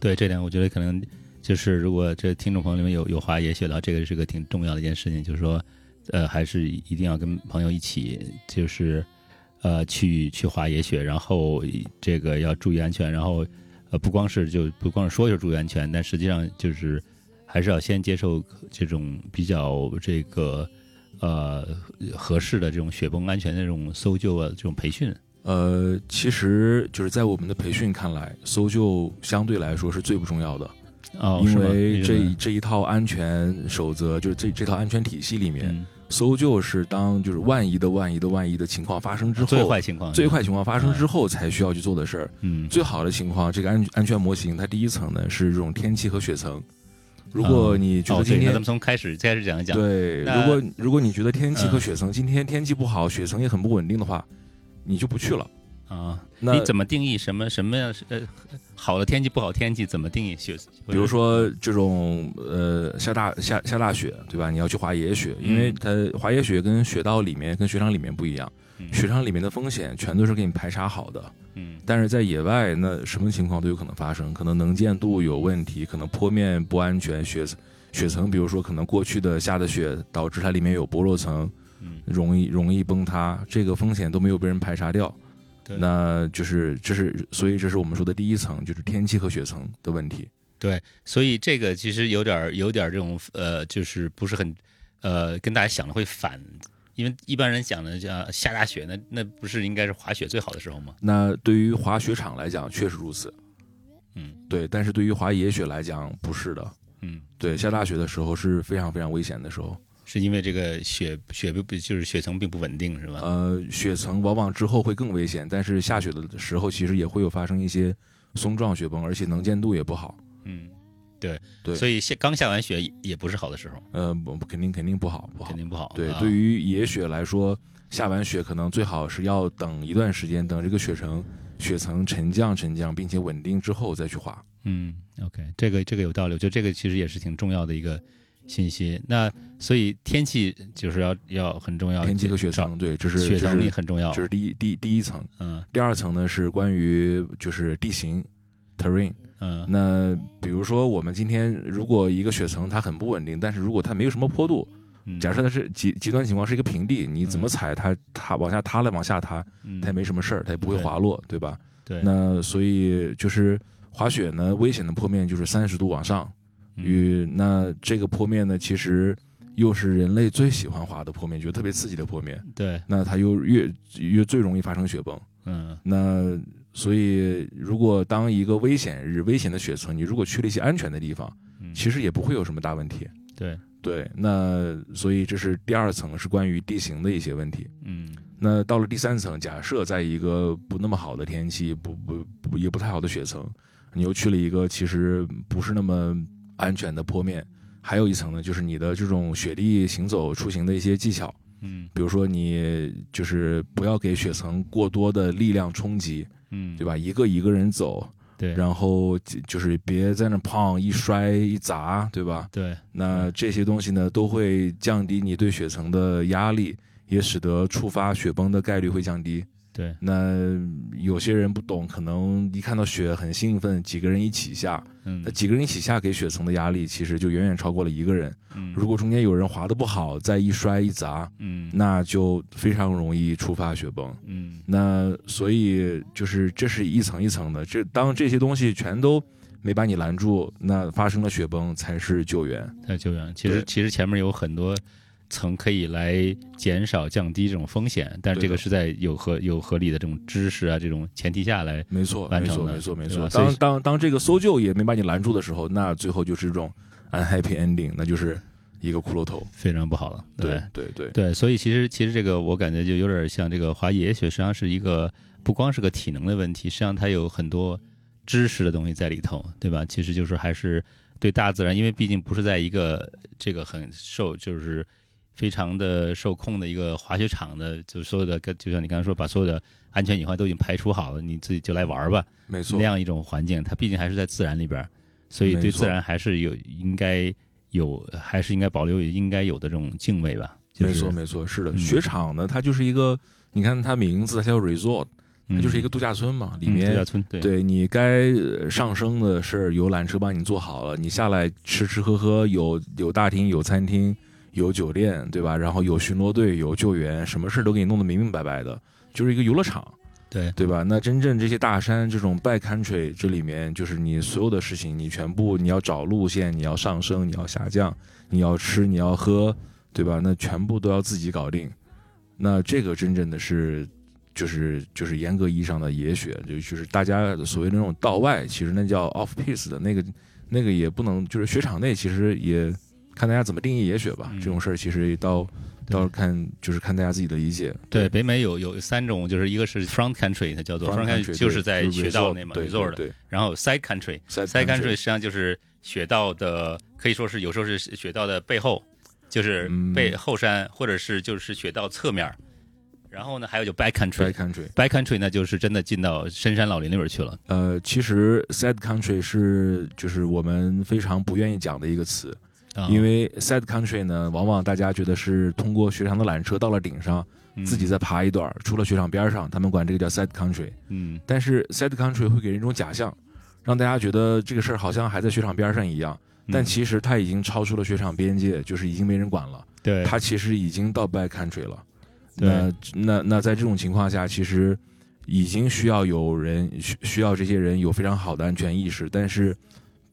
对这点，我觉得可能就是如果这听众朋友里面有有滑野雪的话，这个是个挺重要的一件事情，就是说，呃，还是一定要跟朋友一起，就是呃去去滑野雪，然后这个要注意安全，然后呃不光是就不光是说就注意安全，但实际上就是还是要先接受这种比较这个呃合适的这种雪崩安全的这种搜救啊这种培训。呃，其实就是在我们的培训看来，搜救相对来说是最不重要的，哦，因为这这一套安全守则，就是这这套安全体系里面，嗯搜救是当就是万一的万一的万一的情况发生之后，最坏情况最坏情况发生之后才需要去做的事儿。嗯最好的情况，这个安安全模型它第一层呢是这种天气和雪层。如果你觉得今天、咱们从开始开始讲一讲。对，如果如果你觉得天气和嗯雪层、今天天气不好，雪层也很不稳定的话，你就不去了。啊，那你怎么定义什么什么样是呃好的天气不好天气？怎么定义雪？比如说这种呃下大下下大雪，对吧？你要去滑野雪，因为它滑野雪跟雪道里面跟雪场里面不一样，嗯雪场里面的风险全都是给你排查好的。嗯但是在野外，那什么情况都有可能发生，可能能见度有问题，可能坡面不安全，雪雪层，比如说可能过去的下的雪导致它里面有薄弱层，嗯容易容易崩塌，这个风险都没有被人排查掉，对那就是这是所以这是我们说的第一层，就是天气和雪层的问题。对，所以这个其实有点儿有点儿这种呃，就是不是很呃，跟大家想的会反，因为一般人想的叫下大雪，那那不是应该是滑雪最好的时候吗？那对于滑雪场来讲，确实如此，嗯对，但是对于滑野雪来讲，不是的。嗯，对，下大雪的时候是非常非常危险的时候。是因为这个雪雪不不就是雪层并不稳定是吧？呃，雪层往往之后会更危险，但是下雪的时候其实也会有发生一些松状雪崩，而且能见度也不好。嗯，对对所以下刚下完雪也也不是好的时候，呃，不肯定肯定不好，不好肯。定不好。对，啊对于野雪来说，下完雪可能最好是要等一段时间，等这个雪层雪层沉降沉降，并且稳定之后再去滑。嗯，OK，这个这个有道理，我觉得这个其实也是挺重要的一个信息。那所以天气就是要要很重要，天气和雪找层，对，这是雪层也这是很重要这。是第一第第一层。嗯第二层呢是关于就是地形 terrain。嗯那比如说我们今天如果一个雪层它很不稳定，但是如果它没有什么坡度，嗯，假设它是极极端情况是一个平地，你怎么踩它它往下塌了往下塌，嗯它也没什么事儿，它也不会滑落，对吧？对，那所以就是滑雪呢，危险的坡面就是三十度往上，嗯与那这个坡面呢，其实又是人类最喜欢滑的坡面，觉得特别刺激的坡面，对，那它又越越最容易发生雪崩。嗯。那所以，如果当一个危险日、危险的雪层，你如果去了一些安全的地方，嗯，其实也不会有什么大问题。对，对，那所以这是第二层，是关于地形的一些问题。嗯。那到了第三层，假设在一个不那么好的天气，不不不也不太好的雪层，你又去了一个其实不是那么安全的坡面，还有一层呢，就是你的这种雪地行走出行的一些技巧，嗯比如说你就是不要给雪层过多的力量冲击，嗯，对吧？一个一个人走，对，然后就就是别在那胖一摔一砸，对吧？对，那这些东西呢，都会降低你对雪层的压力，也使得触发雪崩的概率会降低。对，那有些人不懂，可能一看到雪很兴奋，几个人一起下，嗯。那几个人一起下给雪层的压力，其实就远远超过了一个人。嗯，如果中间有人滑得不好，再一摔一砸，嗯。那就非常容易触发雪崩。嗯。那所以就是这是一层一层的，这当这些东西全都没把你拦住，那发生了雪崩才是救援。才救援，其实其实前面有很多层可以来减少降低这种风险，但是这个是在有合有合理的这种知识啊这种前提下来，没错，没错，完成的没错，没错。当当当这个搜救也没把你拦住的时候，那最后就是这种 unhappy ending，那就是一个骷髅头。非常不好了。对对对对，所以其实其实这个我感觉就有点像这个滑野雪，实际上是一个不光是个体能的问题，实际上它有很多知识的东西在里头，对吧？其实就是还是对大自然，因为毕竟不是在一个这个很受就是非常的受控的一个滑雪场的，就所有的跟就像你刚才说，把所有的安全隐患都已经排除好了，你自己就来玩吧，没错那，样一种环境，它毕竟还是在自然里边，所以对自然还是有应该有，还是应该保留应该有的这种敬畏吧。就是、没错，没错，是的。嗯雪场呢，它就是一个，你看它名字，它叫 resort，它就是一个度假村嘛，里嗯度假村，对对你该呃上升的事儿，有缆车帮你做好了，你下来吃吃喝喝，有有大厅，有餐厅，有酒店，对吧？然后有巡逻队，有救援，什么事都给你弄得明明白白的，就是一个游乐场，对对吧？那真正这些大山这种 back country 这里面，就是你所有的事情，你全部你要找路线，你要上升，你要下降，你要吃，你要喝，对吧？那全部都要自己搞定。那这个真正的是，就是就是严格意义上的野雪，就就是大家所谓的那种道外，其实那叫 off piste 的那个，那个也不能，就是雪场内其实也看大家怎么定义野雪吧。嗯这种事儿其实到到看就是看大家自己的理解。对，北美有有三种，就是一个是 front country，它叫做 front country，就是在雪道内嘛对然后 side country。，side country 实际上就是雪道的，可以说是有时候是雪道的背后，就是嗯背后山，或者是就是雪道侧面。然后呢，还有就 back country。country。back country 呢，就是真的进到深山老林里边去了。呃，其实 side country 是就是我们非常不愿意讲的一个词，啊。因为 side country 呢，往往大家觉得是通过雪场的缆车到了顶上，嗯。自己再爬一段儿，出了雪场边儿上，他们管这个叫 side country。嗯。但是 side country 会给人一种假象，让大家觉得这个事儿好像还在雪场边上一样，但嗯其实它已经超出了雪场边界，就是已经没人管了，对。它其实已经到 back country 了。对。那那那在这种情况下，其实已经需要有人需需要这些人有非常好的安全意识，但是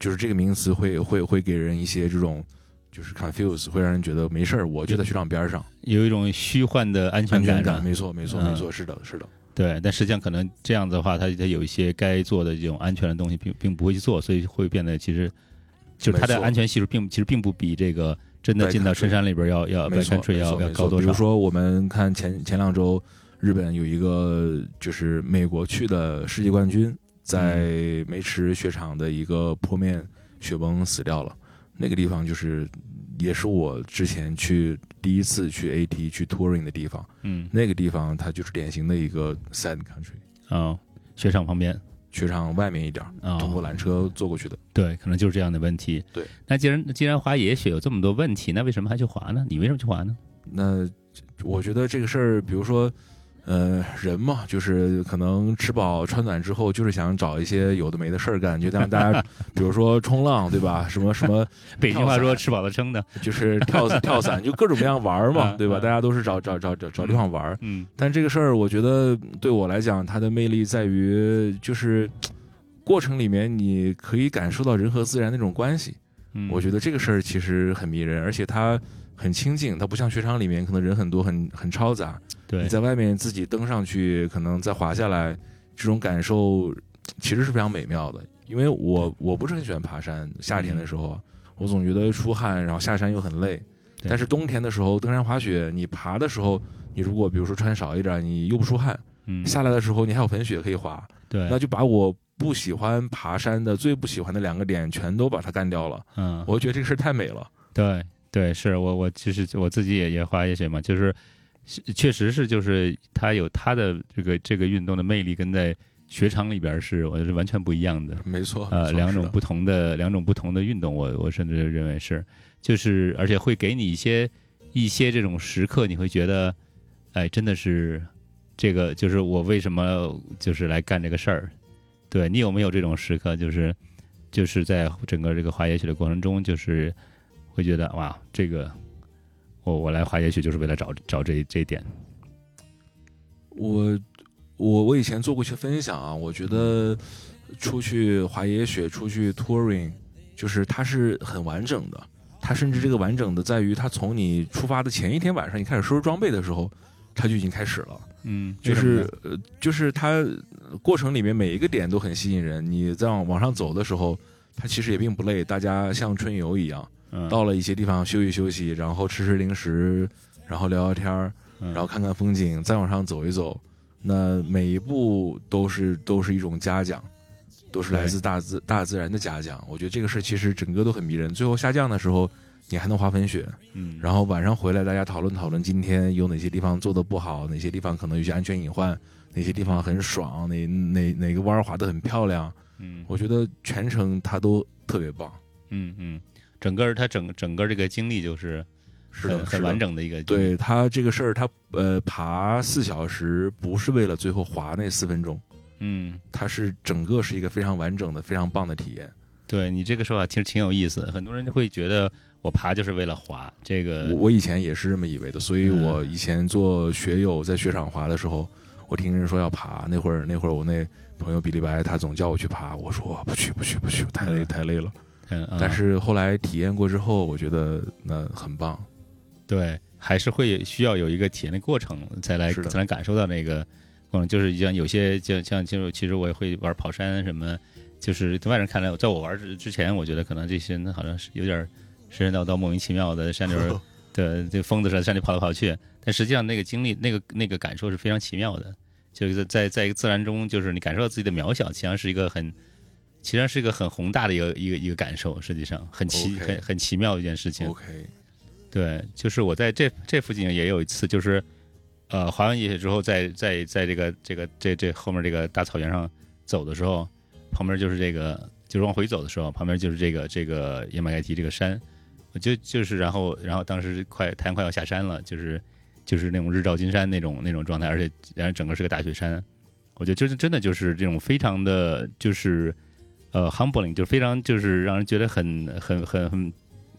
就是这个名词会会会给人一些这种就是 confuse，会让人觉得没事儿，我就在雪场边儿上，有一种虚幻的安全感没错没错嗯没错，是的是的，对，但实际上可能这样子的话，他他有一些该做的这种安全的东西，并并不会去做，所以会变得其实就是它的安全系数并其实并不比这个真的进到深山里边要要要没错没错。要高多少？比如说我们看前前两周，日本有一个就是美国去的世界冠军，在梅池雪场的一个坡面雪崩死掉了。那个地方就是也是我之前去第一次去 AT 去 touring 的地方。嗯那个地方它就是典型的一个 side country，啊，雪场旁边雪场外面一点儿，啊，通过缆车坐过去的。对，可能就是这样的问题。对，那既然既然滑野雪有这么多问题，那为什么还去滑呢？你为什么去滑呢？那我觉得这个事儿，比如说，呃，人嘛，就是可能吃饱穿暖之后，就是想找一些有的没的事儿干，就让大家，比如说冲浪，对吧？什 么什么，北京话说吃饱了撑的。就是跳跳伞，就各种各样玩儿嘛，嗯 对吧？嗯大家都是找找找找找地方玩儿。嗯但这个事儿，我觉得对我来讲，它的魅力在于，就是过程里面你可以感受到人和自然那种关系。嗯，我觉得这个事儿其实很迷人，而且它很清静，它不像雪场里面可能人很多，很很嘈杂。对你在外面自己登上去，可能再滑下来，这种感受其实是非常美妙的。因为我我不是很喜欢爬山，夏天的时候啊，我总觉得出汗，然后下山又很累。但是冬天的时候，登山滑雪，你爬的时候，你如果比如说穿少一点，你又不出汗，嗯下来的时候你还有粉雪可以滑，对那就把我不喜欢爬山的最不喜欢的两个点全都把它干掉了。嗯我觉得这个事儿太美了。对对，是我我其实我自己也也滑野雪嘛，就是是确实是就是它有它的这个这个运动的魅力，跟在雪场里边是我觉得是完全不一样的。没错，呃，两种不同的两种不同的运动，我我甚至认为是，就是而且会给你一些一些这种时刻，你会觉得，哎，真的是这个就是我为什么就是来干这个事儿？对你有没有这种时刻？就是就是在整个这个滑野雪的过程中，就是会觉得哇，这个我我来华野雪就是为了找找这这一点。我我我以前做过一些分享啊，我觉得出去滑野雪、出去 touring，就是它是很完整的。它甚至这个完整的在于，它从你出发的前一天晚上，你开始收拾装备的时候，它就已经开始了。嗯，就是呃，就是它过程里面每一个点都很吸引人。你在往往上走的时候，它其实也并不累，大家像春游一样，到了一些地方休息休息，然后吃吃零食，然后聊聊天儿，然后看看风景，再往上走一走。那每一步都是都是一种嘉奖。都是来自大自大自然的嘉奖，我觉得这个事其实整个都很迷人。最后下降的时候，你还能滑粉雪，嗯，然后晚上回来大家讨论讨论今天有哪些地方做的不好，哪些地方可能有些安全隐患，哪些地方很爽，哪哪哪个弯滑的很漂亮，嗯，我觉得全程它都特别棒，嗯嗯，整个他整整个这个经历就是是很完整的一个，对他这个事儿，他呃爬四小时不是为了最后滑那四分钟。嗯，他是整个是一个非常完整的、非常棒的体验。对你这个说法其实挺有意思，很多人会觉得我爬就是为了滑。这个我我以前也是这么以为的，所以我以前做学友在雪场滑的时候，我听人说要爬，那会儿那会儿我那朋友比利白他总叫我去爬，我说不去不去不去，太累太累了。嗯，但是后来体验过之后，我觉得那很棒。对，还是会需要有一个体验的过程，才来才能感受到那个。嗯，就是像有些像像就其实我也会玩跑山什么，就是在外人看来，在我玩之之前，我觉得可能这些人好像是有点神神叨叨、莫名其妙的山里的这疯子似的山里跑来跑去，但实际上那个经历、那个那个感受是非常奇妙的。就是在在一个自然中，就是你感受到自己的渺小，其实是一个很，其实是一个很宏大的一个一个一个感受。实际上很奇很很奇妙的一件事情。OK，对，就是我在这这附近也有一次，就是。呃，滑完野雪之后，在在在这个这个这这后面这个大草原上走的时候，旁边就是这个，就是往回走的时候，旁边就是这个这个野马盖提这个山，我就就是然后然后当时快太阳快要下山了，就是就是那种日照金山那种那种状态，而且然后整个是个大雪山，我觉得就是真的就是这种非常的就是呃 humbling，就非常就是让人觉得很很很很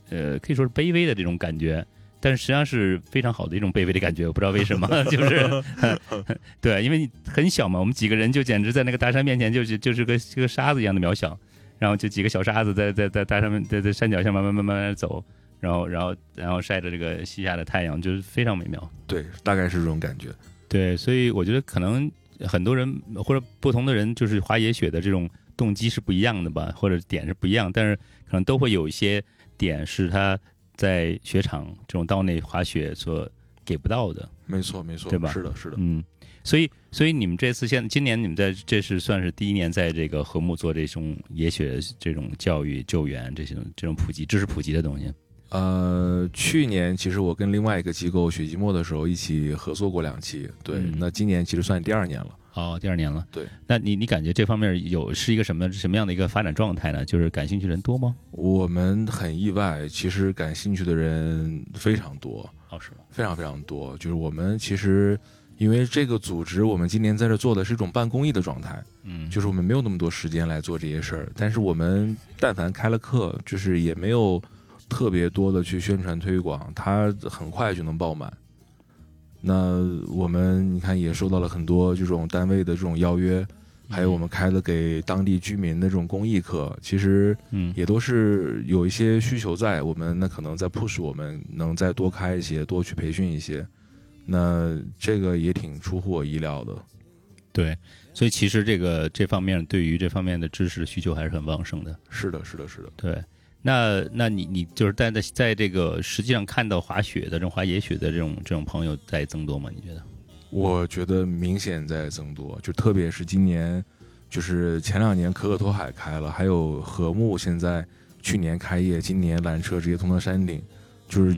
呃可以说是卑微的这种感觉。但是实际上是非常好的一种卑微的感觉，我不知道为什么，就是 对，因为你很小嘛，我们几个人就简直在那个大山面前，就是就是个个沙子一样的渺小，然后就几个小沙子在在在大山面，在在山脚下慢慢慢慢慢走，然后然后然后晒着这个西下的太阳，就是非常美妙。对，大概是这种感觉。对，所以我觉得可能很多人或者不同的人，就是滑野雪的这种动机是不一样的吧，或者点是不一样，但是可能都会有一些点是他。在雪场这种道内滑雪所给不到的，没错没错，对吧？是的，是的，嗯，所以所以你们这次现今年你们在这是算是第一年在这个和睦做这种野雪这种教育救援这些这种普及知识普及的东西。呃，去年其实我跟另外一个机构雪季末的时候一起合作过两期，对，那今年其实算第二年了。哦，第二年了。对，那你你感觉这方面有是一个什么什么样的一个发展状态呢？就是感兴趣人多吗？我们很意外，其实感兴趣的人非常多。哦，是吗？非常非常多。就是我们其实因为这个组织，我们今年在这做的是一种半公益的状态。嗯，就是我们没有那么多时间来做这些事儿，但是我们但凡开了课，就是也没有特别多的去宣传推广，它很快就能爆满。那我们你看也收到了很多这种单位的这种邀约，还有我们开了给当地居民的这种公益课，其实嗯也都是有一些需求在，我们那可能在 push 我们能再多开一些，多去培训一些，那这个也挺出乎我意料的。对，所以其实这个这方面对于这方面的知识需求还是很旺盛的。是的，是的，是的。对。那那你你就是在在在这个实际上看到滑雪的这种滑野雪的这种这种朋友在增多吗？你觉得？我觉得明显在增多，就特别是今年，就是前两年可可托海开了，还有禾木现在去年开业，今年缆车直接通到山顶，就是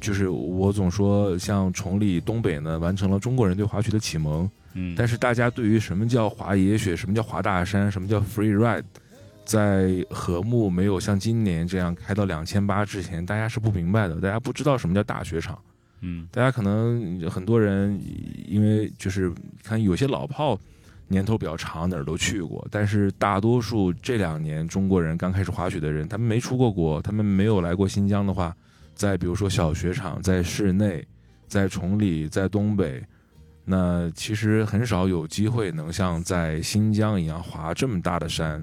就是我总说像崇礼东北呢，完成了中国人对滑雪的启蒙，嗯，但是大家对于什么叫滑野雪，什么叫滑大山，什么叫 free ride。在禾木没有像今年这样开到两千八之前，大家是不明白的，大家不知道什么叫大雪场。嗯大家可能很多人因为就是看有些老炮年头比较长，哪儿都去过，但是大多数这两年中国人刚开始滑雪的人，他们没出过国，他们没有来过新疆的话，在比如说小雪场，在室内，在崇礼，在东北。那其实很少有机会能像在新疆一样滑这么大的山，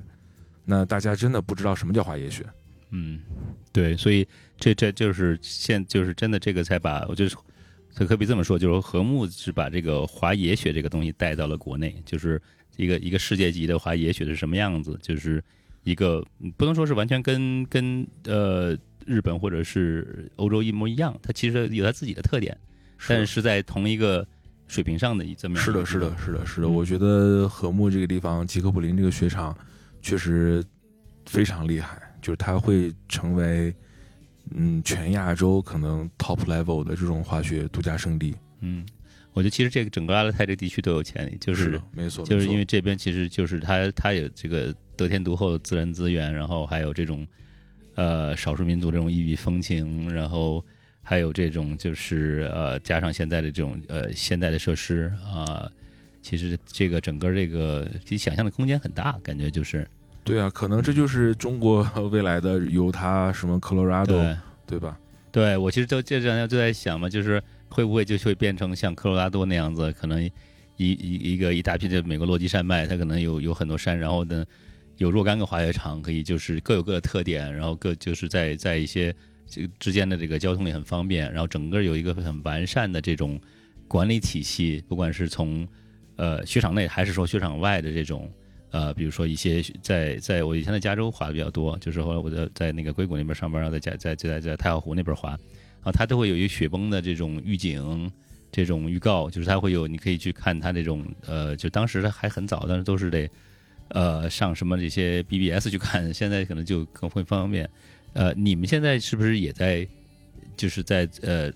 那大家真的不知道什么叫滑野雪。嗯，对，所以这这就是现就是真的这个才把我就是可可比这么说，就是禾木是把这个滑野雪这个东西带到了国内，就是一个一个世界级的滑野雪是什么样子，就是一个不能说是完全跟跟呃日本或者是欧洲一模一样，它其实有它自己的特点，但是是在同一个水平上的这么是的，是的，是的，是的。嗯我觉得禾木这个地方，吉克普林这个雪场确实非常厉害，就是它会成为嗯全亚洲可能 top level 的这种滑雪度假胜地。嗯，我觉得其实这个整个阿勒泰这个地区都有潜力，就是的，没错，就是因为这边其实就是它它有这个得天独厚的自然资源，然后还有这种呃少数民族这种异域风情，然后还有这种就是呃加上现在的这种呃现代的设施啊、其实这个整个这个其实想象的空间很大，感觉就是对啊，可能这就是中国未来的犹他什么科罗拉多，对对吧？对我其实都这两天就在想嘛，就是会不会就会变成像科罗拉多那样子，可能一一一个一大片的美国落基山脉，它可能有有很多山，然后呢有若干个滑雪场，可以就是各有各的特点，然后各就是在在一些这个之间的这个交通也很方便，然后整个有一个很完善的这种管理体系，不管是从呃雪场内还是说雪场外的这种。呃，比如说一些在在我以前在加州滑的比较多，就是后来我在在那个硅谷那边上班，然后在加在在在太浩湖那边滑，啊，它都会有一个雪崩的这种预警，这种预告，就是它会有，你可以去看它这种呃，就当时还很早，但是都是得呃上什么这些 BBS 去看，现在可能就更会方便。呃，你们现在是不是也在就是在呃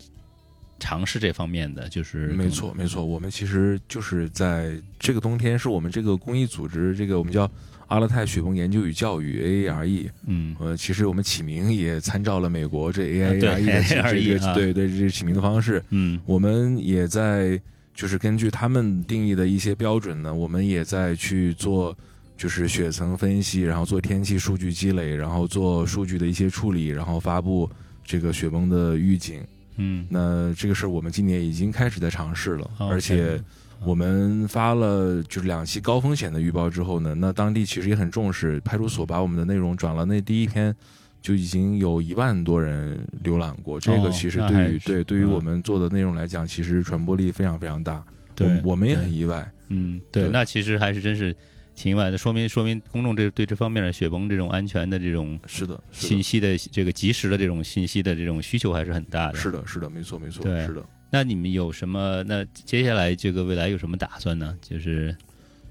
尝试这方面的？就是没错，没错，我们其实就是在这个冬天，是我们这个公益组织，这个我们叫阿勒泰雪崩研究与教育 AARE。嗯呃，其实我们起名也参照了美国这 AARE 的这个啊对对这起名的方式，嗯我们也在就是根据他们定义的一些标准呢，我们也在去做就是雪层分析，然后做天气数据积累，然后做数据的一些处理，然后发布这个雪崩的预警。嗯，那这个事儿我们今年已经开始在尝试了，哦而且我们发了就是两期高风险的预报之后呢，那当地其实也很重视，派出所把我们的内容转了，那第一篇就已经有一万多人浏览过。这个其实对于、对对于嗯我们做的内容来讲，其实传播力非常非常大。对我我们也很意外。嗯，对，对那其实还是真是挺意外的，说明说明公众这对这方面的雪崩这种安全的这种是的，信息的这个及时的这种信息的这种需求还是很大的。是的，是的，没错，没错，对是的。那你们有什么？那接下来这个未来有什么打算呢？就是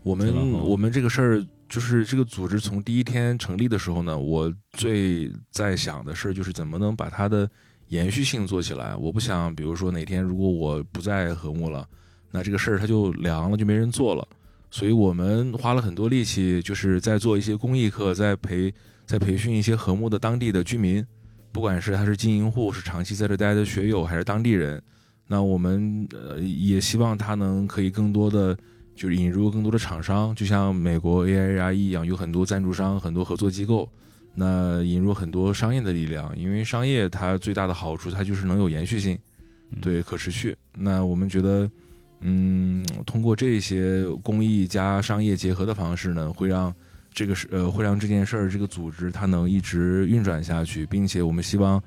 我们我们这个事儿，就是这个组织从第一天成立的时候呢，我最在想的事儿就是怎么能把它的延续性做起来。我不想，比如说哪天如果我不在和睦了，那这个事儿它就凉了，就没人做了。所以我们花了很多力气，就是在做一些公益课，在培在培训一些和睦的当地的居民，不管是他是经营户，是长期在这待的学友，还是当地人。那我们呃也希望他能可以更多的就是引入更多的厂商，就像美国 AIRE 一样，有很多赞助商、很多合作机构。那引入很多商业的力量，因为商业它最大的好处，它就是能有延续性，对可持续。那我们觉得，嗯，通过这些公益加商业结合的方式呢，会让这个是呃会让这件事儿这个组织它能一直运转下去，并且我们希望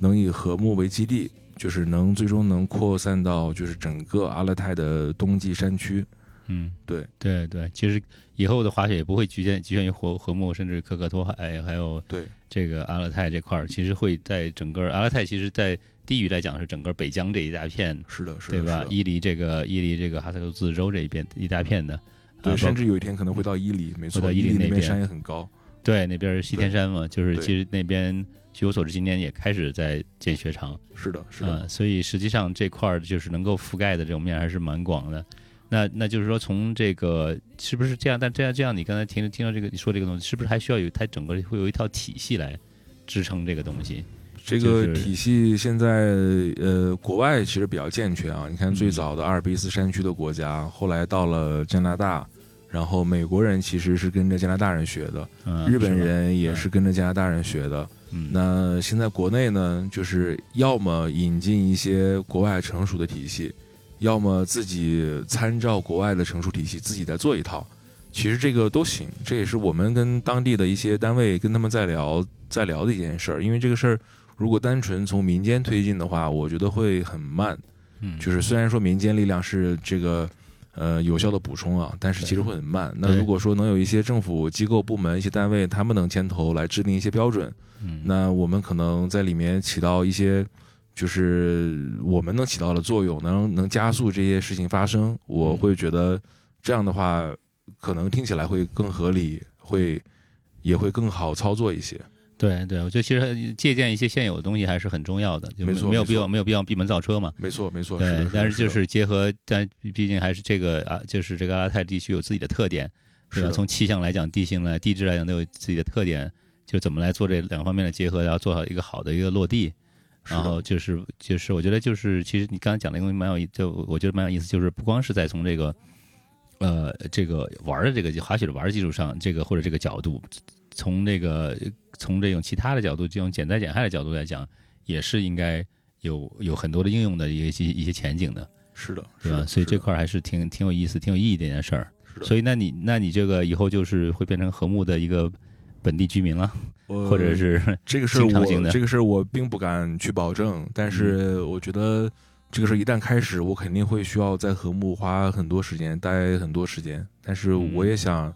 能以和睦为基地，就是能最终能扩散到就是整个阿勒泰的冬季山区。嗯，对。对对，其实以后的滑雪也不会局限局限于和和睦，甚至可可托海，还有对。这个阿勒泰这块儿，其实会在整个阿勒泰，其实在地域来讲是整个北疆这一大片，是的，是的，对吧？伊犁这个伊犁这个哈萨克自治州这一边一大片的，对，啊甚至有一天可能会到伊犁，没错，到伊犁犁那那边山也很高。对那边是西天山嘛，就是其实那边据我所知，今年也开始在建雪场，是的，是的，嗯，所以实际上这块儿就是能够覆盖的这种面还是蛮广的。那那就是说，从这个是不是这样？但这样这样，你刚才听听到这个你说这个东西，是不是还需要有它整个会有一套体系来支撑这个东西？这个体系现在呃，国外其实比较健全啊。你看最早的阿尔卑斯山区的国家，后来到了加拿大，然后美国人其实是跟着加拿大人学的，日本人也是跟着加拿大人学的。那现在国内呢，就是要么引进一些国外成熟的体系，要么自己参照国外的成熟体系，自己再做一套。其实这个都行，这也是我们跟当地的一些单位跟他们在聊，在聊的一件事儿。因为这个事儿，如果单纯从民间推进的话，我觉得会很慢。嗯，就是虽然说民间力量是这个呃有效的补充啊，但是其实会很慢。那如果说能有一些政府机构、部门、一些单位，他们能牵头来制定一些标准，嗯，那我们可能在里面起到一些，就是我们能起到的作用，能能加速这些事情发生。我会觉得这样的话。可能听起来会更合理，会也会更好操作一些。对对，我觉得其实借鉴一些现有的东西还是很重要的，没错，没有必要没有必要闭门造车嘛。没错没错。对，但是就是结合，但毕竟还是这个啊，就是这个阿拉泰地区有自己的特点，是吧？从气象来讲，地形来地质来讲都有自己的特点，就怎么来做这两方面的结合，然后做好一个好的一个落地。然后就是就是我觉得就是其实你刚才讲的东西蛮有意，就我觉得蛮有意思，就是不光是在从这个。呃，这个玩的这个滑雪的玩基础上，这个或者这个角度，从这个从这种其他的角度，这种减灾减害的角度来讲，也是应该有有很多的应用的一些一些前景的。是的，是吧？所以这块还是挺挺有意思、挺有意义的一件事儿。所以，那你那你这个以后就是会变成和睦的一个本地居民了，或者是这个事儿我这个事儿我并不敢去保证，但是我觉得。这个事一旦开始，我肯定会需要在和睦花很多时间，待很多时间。但是我也想，嗯，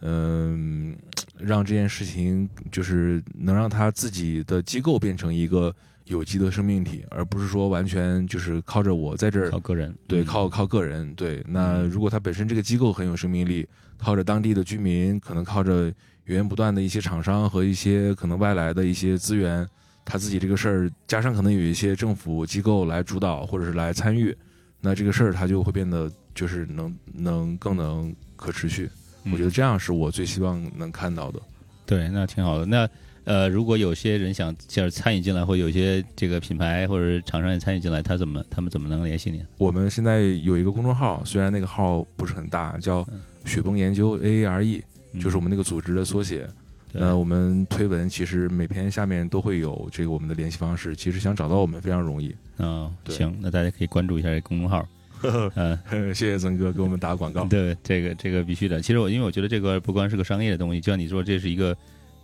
让这件事情就是能让他自己的机构变成一个有机的生命体，而不是说完全就是靠着我在这儿靠个人，对，靠靠个人。对，那如果他本身这个机构很有生命力，靠着当地的居民，可能靠着源源不断的一些厂商和一些可能外来的一些资源。他自己这个事儿，加上可能有一些政府机构来主导或者是来参与，那这个事儿它就会变得就是能能更能可持续。我觉得这样是我最希望能看到的。对，那挺好的。那呃，如果有些人想就是参与进来，或有些这个品牌或者厂商也参与进来，他怎么他们怎么能联系你？我们现在有一个公众号，虽然那个号不是很大，叫雪崩研究 A A R E，就是我们那个组织的缩写。那我们推文其实每篇下面都会有这个我们的联系方式，其实想找到我们非常容易。嗯，行，那大家可以关注一下这公众号。嗯，谢谢曾哥给我们打广告。对，这个这个必须的。其实我因为我觉得这个不光是个商业的东西，就像你说，这是一个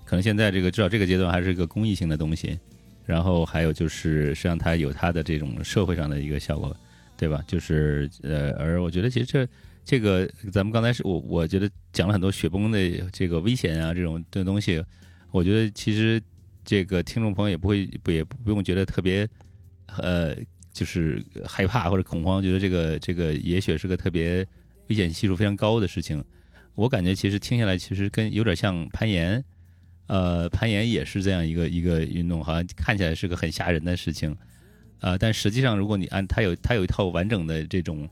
可能现在这个至少这个阶段还是一个公益性的东西。然后还有就是，实际上它有它的这种社会上的一个效果，对吧？就是呃，而我觉得其实这。这个咱们刚才是我我觉得讲了很多雪崩的这个危险啊，这种的东西，我觉得其实这个听众朋友也不会不也不用觉得特别呃就是害怕 或者恐慌，觉得这个这个也许是个特别危险系数非常高的事情。我感觉其实听下来其实跟有点像攀岩，呃，攀岩也是这样一个一个运动，好像看起来是个很吓人的事情，呃，但实际上如果你按它有它有一套完整的这种。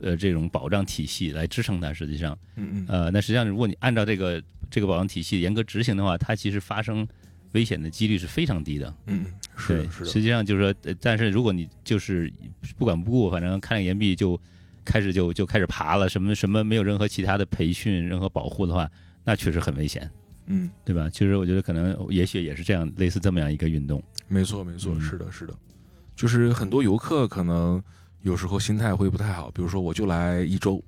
呃，这种保障体系来支撑它，实际上，嗯嗯，呃，那实际上如果你按照这个这个保障体系严格执行的话，它其实发生危险的几率是非常低的。嗯嗯，是是实际上就是说，但是如果你就是不管不顾，反正看了岩壁就开始就就开始爬了，什么什么没有任何其他的培训、任何保护的话，那确实很危险。嗯，对吧？其实我觉得可能也许也是这样，类似这么样一个运动。没错没错，是的是的，就是很多游客可能。有时候心态会不太好，比如说我就来一周，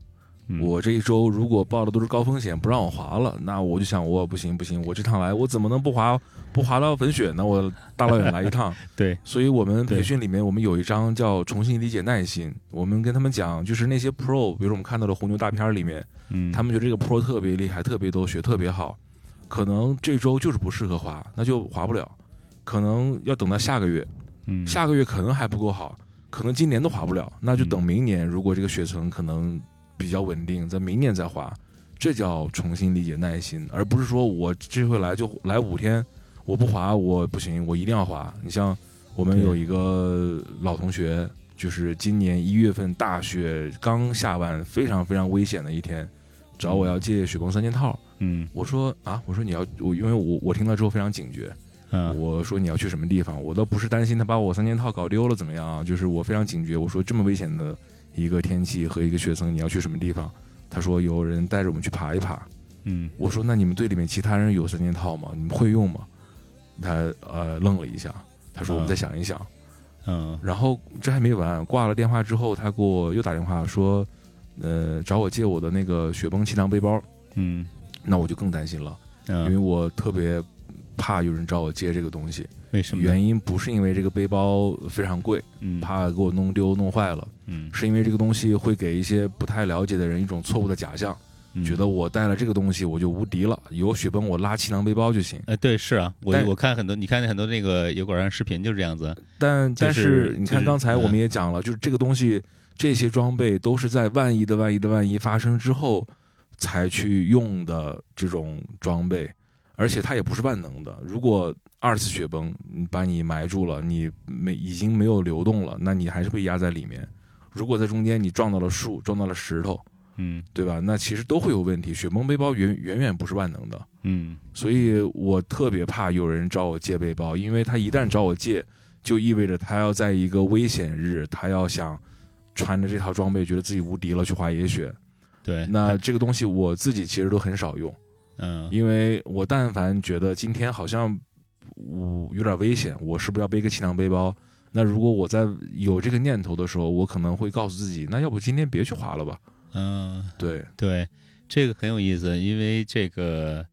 我这一周如果报的都是高风险，不让我滑了，那我就想我不行不行，我这趟来我怎么能不滑不滑到粉雪呢？我大老远来一趟，对，所以我们培训里面我们有一章叫重新理解耐心，我们跟他们讲，就是那些 pro，比如我们看到的红牛大片里面，嗯，他们觉得这个 pro 特别厉害，特别多雪特别好，可能这周就是不适合滑，那就滑不了，可能要等到下个月，嗯，下个月可能还不够好。可能今年都滑不了，那就等明年。如果这个雪层可能比较稳定，在明年再滑，这叫重新理解耐心，而不是说我这回来就 来五天，我不滑我不行，我一定要滑。你像我们有一个老同学，就是今年一月份大雪刚下完，非常非常危险的一天，找我要借雪崩三件套。嗯，我说啊，我说你要我，因为我我听到之后非常警觉，嗯我说你要去什么地方，我倒不是担心他把我三件套搞丢了怎么样啊，就是我非常警觉。我说这么危险的一个天气和一个雪层，你要去什么地方？他说有人带着我们去爬一爬。嗯我说那你们队里面其他人有三件套吗？你们会用吗？他呃愣了一下，他说我们再想一想。嗯然后这还没完，挂了电话之后，他给我又打电话说，呃，找我借我的那个雪崩气囊背包。嗯那我就更担心了，因为嗯，我特别怕有人找我借这个东西。为什么？原因不是因为这个背包非常贵，嗯怕给我弄丢弄坏了，嗯，是因为这个东西会给一些不太了解的人一种错误的假象，嗯觉得我带了这个东西我就无敌了，有雪崩我拉气囊背包就行。呃，对，是啊，我我看很多，你看很多那个油管上视频就是这样子，但但就是你就是看刚才我嗯们也讲了，就是这个东西这些装备都是在万一的万一的万一发生之后才去用的这种装备，而且它也不是万能的。如果二次雪崩把你埋住了，你没已经没有流动了，那你还是被压在里面。如果在中间你撞到了树，撞到了石头，嗯对吧？那其实都会有问题。雪崩背包远远远不是万能的，嗯所以我特别怕有人找我借背包，因为他一旦找我借，就意味着他要在一个危险日，他要想穿着这套装备，觉得自己无敌了去滑野雪。对，那这个东西我自己其实都很少用，嗯因为我但凡觉得今天好像我有点危险，我是不是要背个气囊背包？那如果我在有这个念头的时候，我可能会告诉自己，那要不今天别去滑了吧？嗯。对，对，这个很有意思，因为这个，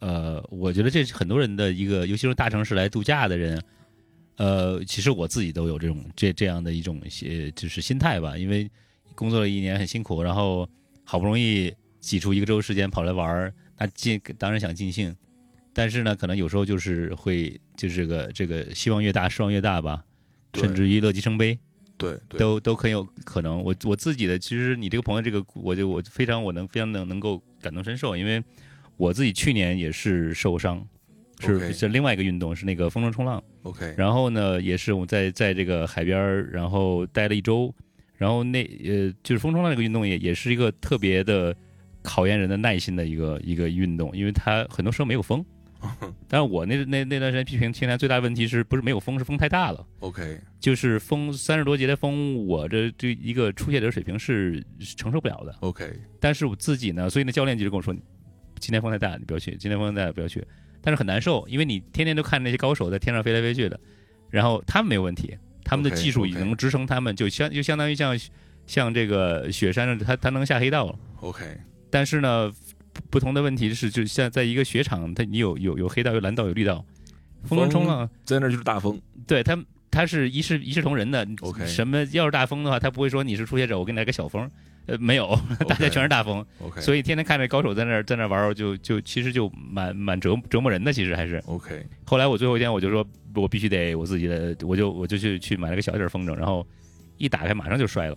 呃，我觉得这是很多人的一个，尤其是大城市来度假的人，呃，其实我自己都有这种这这样的一种呃，就是心态吧，因为工作了一年很辛苦，然后好不容易挤出一个周时间跑来玩儿，那尽当然想尽兴，但是呢，可能有时候就是会就是这个这个希望越大，失望越大吧，甚至于乐极生悲。对对，都都很有可能。我我自己的，其实你这个朋友这个，我就我非常我能非常能能够感同身受，因为我自己去年也是受伤，是是另外一个运动，是那个风筝冲浪。OK，然后呢，也是我在在这个海边儿，然后待了一周，然后那呃，就是风冲浪这个运动也也是一个特别的考验人的耐心的一个一个运动，因为它很多时候没有风。但是我那那那段时间批评青年最大的问题是不是没有风，是风太大了。OK，就是风三十多节的风，我这这一个初学者水平是是承受不了的。OK，但是我自己呢，所以那教练就跟我说，今天风太大，你不要去；今天风太大，不要去。但是很难受，因为你天天都看那些高手在天上飞来飞去的，然后他们没有问题，他们的技术已经能支撑他们，就相就相当于像像这个雪山上，他他能下黑道了。OK，但是呢，不不同的问题是，就像在一个雪场，它你有有有黑道，有蓝道，有绿道，风筝冲浪。在那儿就是大风。对他，他是一视一视同仁的。OK 什么要是大风的话，他不会说你是初学者，我给你来个小风。呃，没有，大家全是大风，OK，所以天天看着高手在那儿在那儿玩儿，就就其实就蛮蛮折折磨人的。其实还是 OK，后来我最后一天我就说，我必须得我自己的，我就我就去去买了个小一点儿风筝，然后一打开马上就摔了，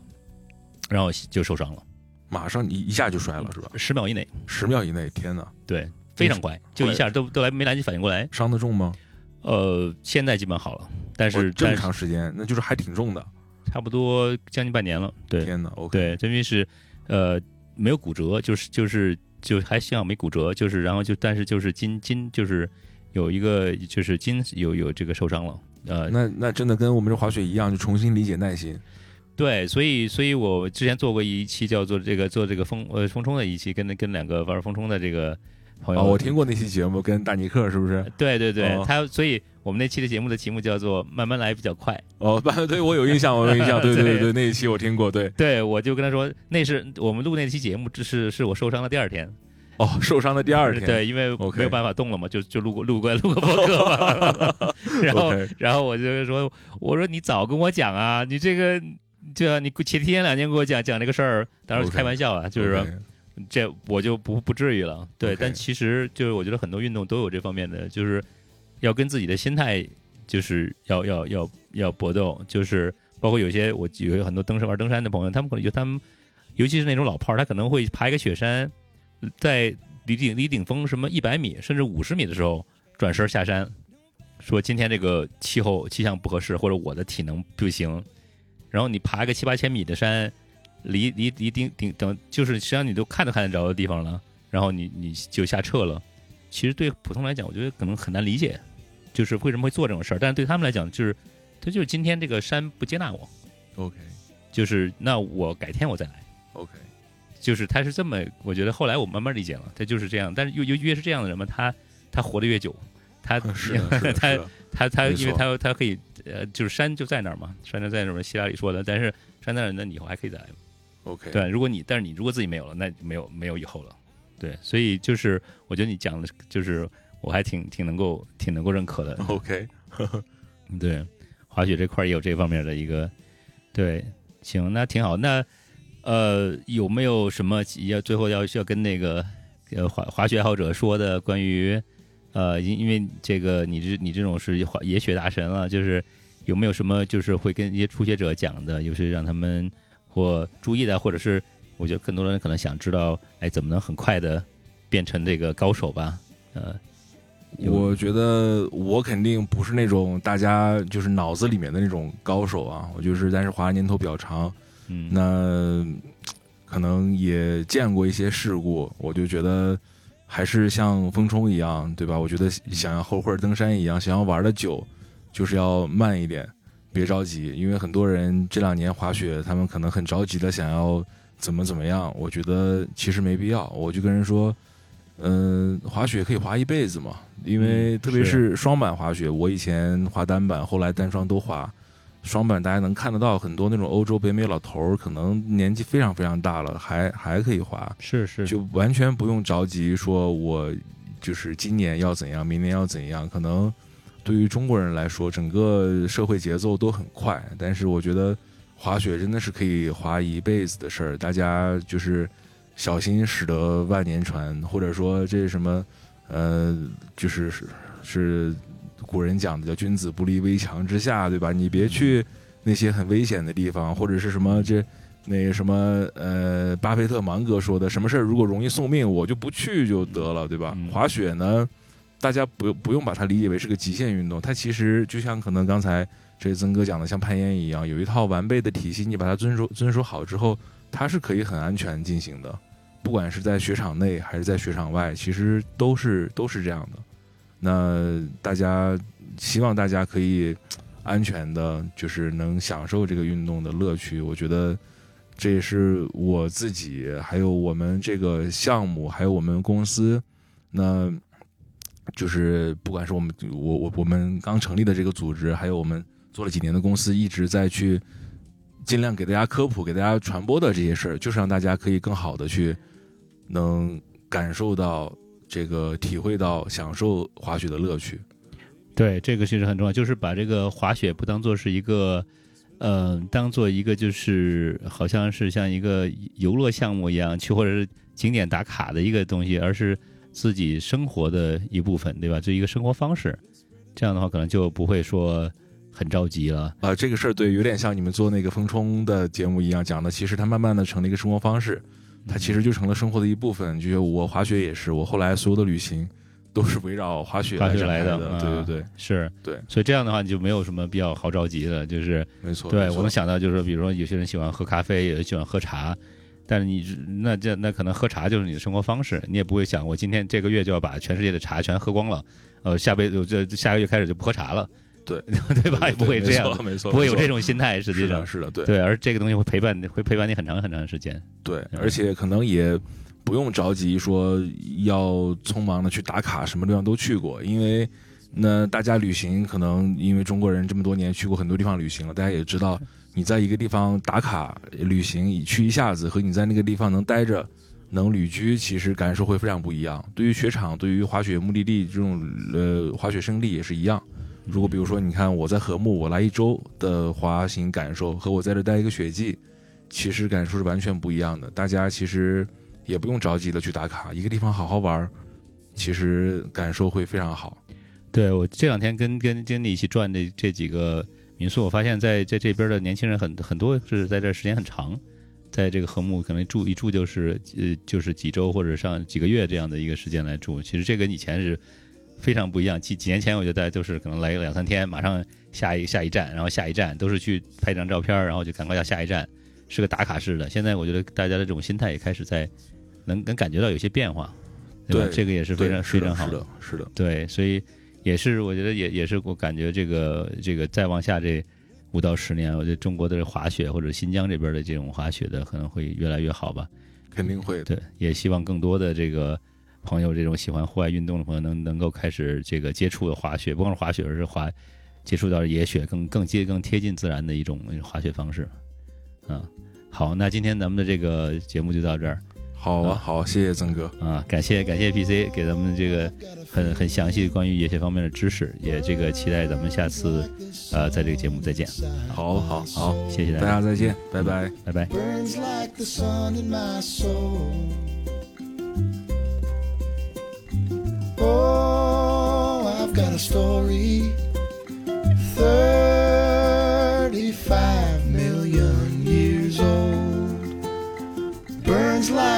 然后就受伤了，马上一一下就摔了是吧？十秒以内，十秒以内，天哪！对，非常快，就一下都都来没来及反应过来。伤得重吗？呃，现在基本好了，但是这么长时间，那就是还挺重的。差不多将近半年了，对。天哪！OK，对，因为是，呃，没有骨折，就是就是就还幸好没骨折，就是然后就但是就是筋筋就是有一个就是筋有有这个受伤了，呃，那那真的跟我们这滑雪一样，就重新理解耐心。对，所以所以我之前做过一期叫做这个做这个风呃风冲的一期，跟跟两个玩风冲的这个朋友，哦，我听过那期节目，跟大尼克是不是？对对对，哦他所以我们那期的节目的题目叫做慢慢来比较快。哦，对，我有印象，我有印象。对对对对对，那一期我听过。对，对，我就跟他说，那是我们录那期节目，这是是我受伤的第二天。哦，受伤的第二天。对，因为没有办法动了嘛，就就录过录过录过播客嘛。然后然后我就说，我说你早跟我讲啊，你这个就你前提前两天给我讲讲这个事儿，当然开玩笑啊，就是说这我就不不至于了。对但其实就是我觉得很多运动都有这方面的，就是要跟自己的心态就是要要要要搏斗，就是包括有些我有很多登山玩登山的朋友，他们可能就他们尤其是那种老炮儿，他可能会爬一个雪山，在离顶离顶峰什么一百米甚至五十米的时候转身下山，说今天这个气候气象不合适，或者我的体能不行，然后你爬个七八千米的山，离离离顶顶等就是实际上你都看都看得着的地方了，然后你你就下撤了。其实对普通来讲，我觉得可能很难理解。就是为什么会做这种事儿。但是对他们来讲，就是他就是今天这个山不接纳我，OK 就是那我改天我再来。OK，就是他是这么，我觉得后来我慢慢理解了，他就是这样。但是又又越是这样的人嘛，他他活得越久，他是他他他，因为他他可以呃，就是山就在那儿嘛，山就在那儿嘛，希拉里说的。但是山在那儿，那你以后还可以再来。OK，对，如果你但是你如果自己没有了，那就没有没有以后了。对，所以就是我觉得你讲的，就是我还挺挺能够挺能够认可的。OK，对，滑雪这块儿也有这方面的一个，对，行，那挺好。那呃，有没有什么要最后要需要跟那个呃滑滑雪爱好者说的关于呃，因因为这个你这你这种是滑野雪大神了，就是有没有什么就是会跟一些初学者讲的，就是让他们或注意的，或者是我觉得更多人可能想知道，哎，怎么能很快的变成这个高手吧？呃，我觉得我肯定不是那种大家就是脑子里面的那种高手啊，我就是但是滑的年头比较长，嗯，那可能也见过一些事故，我就觉得还是像风冲一样，对吧？我觉得想要后会登山一样，想要玩的久，就是要慢一点，别着急，因为很多人这两年滑雪，他们可能很着急的想要怎么怎么样，我觉得其实没必要。我就跟人说，嗯、滑雪可以滑一辈子嘛，因为嗯特别是是双板滑雪，我以前滑单板，后来单双都滑。双板大家能看得到很多那种欧洲、北美老头儿，可能年纪非常非常大了，还还可以滑，是是就完全不用着急说我就是今年要怎样，明年要怎样。可能对于中国人来说，整个社会节奏都很快，但是我觉得滑雪真的是可以滑一辈子的事儿，大家就是小心驶得万年船，或者说这是什么呃，就是是是古人讲的叫“君子不立危墙之下”，对吧？你别去那些很危险的地方，或者是什么这那什么呃，巴菲特芒格说的，什么事儿如果容易送命，我就不去就得了，对吧？嗯滑雪呢，大家不不用把它理解为是个极限运动，它其实就像可能刚才这曾哥讲的，像攀岩一样，有一套完备的体系，你把它遵守遵守好之后，它是可以很安全进行的。不管是在雪场内还是在雪场外，其实都是都是这样的。那大家希望大家可以安全的，就是能享受这个运动的乐趣。我觉得这也是我自己，还有我们这个项目，还有我们公司，那就是不管是我们我我我们刚成立的这个组织，还有我们做了几年的公司，一直在去尽量给大家科普、给大家传播的这些事儿，就是让大家可以更好的去能感受到这个、体会到、享受滑雪的乐趣。对，这个其实很重要，就是把这个滑雪不当做是一个，呃，当做一个就是好像是像一个游乐项目一样去，或者是景点打卡的一个东西，而是自己生活的一部分，对吧？这一个生活方式，这样的话可能就不会说很着急了。啊、这个事儿对，有点像你们做那个风冲的节目一样讲的，其实它慢慢的成了一个生活方式，它其实就成了生活的一部分。就是我滑雪也是，我后来所有的旅行都是围绕滑雪来的啊对对对是对，所以这样的话你就没有什么比较好着急的，就是没错。对我能想到就是说，比如说有些人喜欢喝咖啡，有人喜欢喝茶，但是你那这那可能喝茶就是你的生活方式，你也不会想我今天这个月就要把全世界的茶全喝光了，呃，下辈子这下个月开始就不喝茶了，对 对吧？也不会这样不会有这种心态，实际上是的，对对，而这个东西会陪伴会陪伴你很长很长时间，对，嗯而且可能也不用着急说要匆忙的去打卡，什么地方都去过，因为那大家旅行可能因为中国人这么多年去过很多地方旅行了，大家也知道你在一个地方打卡旅行去一下子，和你在那个地方能待着。能旅居，其实感受会非常不一样。对于雪场，对于滑雪目的地这种呃滑雪胜地也是一样。如果比如说，你看我在禾木，我来一周的滑行感受，和我在这待一个雪季，其实感受是完全不一样的。大家其实也不用着急的去打卡，一个地方好好玩，其实感受会非常好。对我这两天跟跟经理一起转的这几个民宿，我发现在在这边的年轻人很很多是在这时间很长，在这个禾木可能住一住就是呃就是几周或者上几个月这样的一个时间来住。其实这跟以前是非常不一样。几几年前我觉得大家都是可能来个两三天，马上下一下一站，然后下一站都是去拍张照片，然后就赶快到下一站，是个打卡式的。现在我觉得大家的这种心态也开始在能能感觉到有些变化，对吧？对这个也是非常是非常好是的，是的，对，所以也是我觉得也也是我感觉这个这个再往下这五到十年，我觉得中国的滑雪或者新疆这边的这种滑雪的可能会越来越好吧。肯定会的。对，也希望更多的这个朋友，这种喜欢户外运动的朋友，能能够开始这个接触滑雪，不光是滑雪，而是滑接触到野雪，更更接更贴近自然的一种滑雪方式。嗯，好，那今天咱们的这个节目就到这儿。好啊，好，谢谢曾哥啊，感谢感谢 PC 给咱们这个很很详细关于野雪方面的知识，也这个期待咱们下次呃在这个节目再见。好好好，谢谢大家，大家再见，拜拜，拜拜。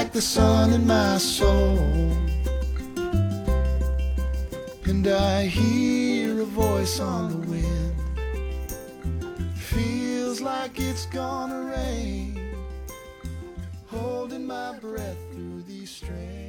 Like the sun in my soul. And I hear a voice on the wind. Feels like it's gonna rain. Holding my breath through these strange.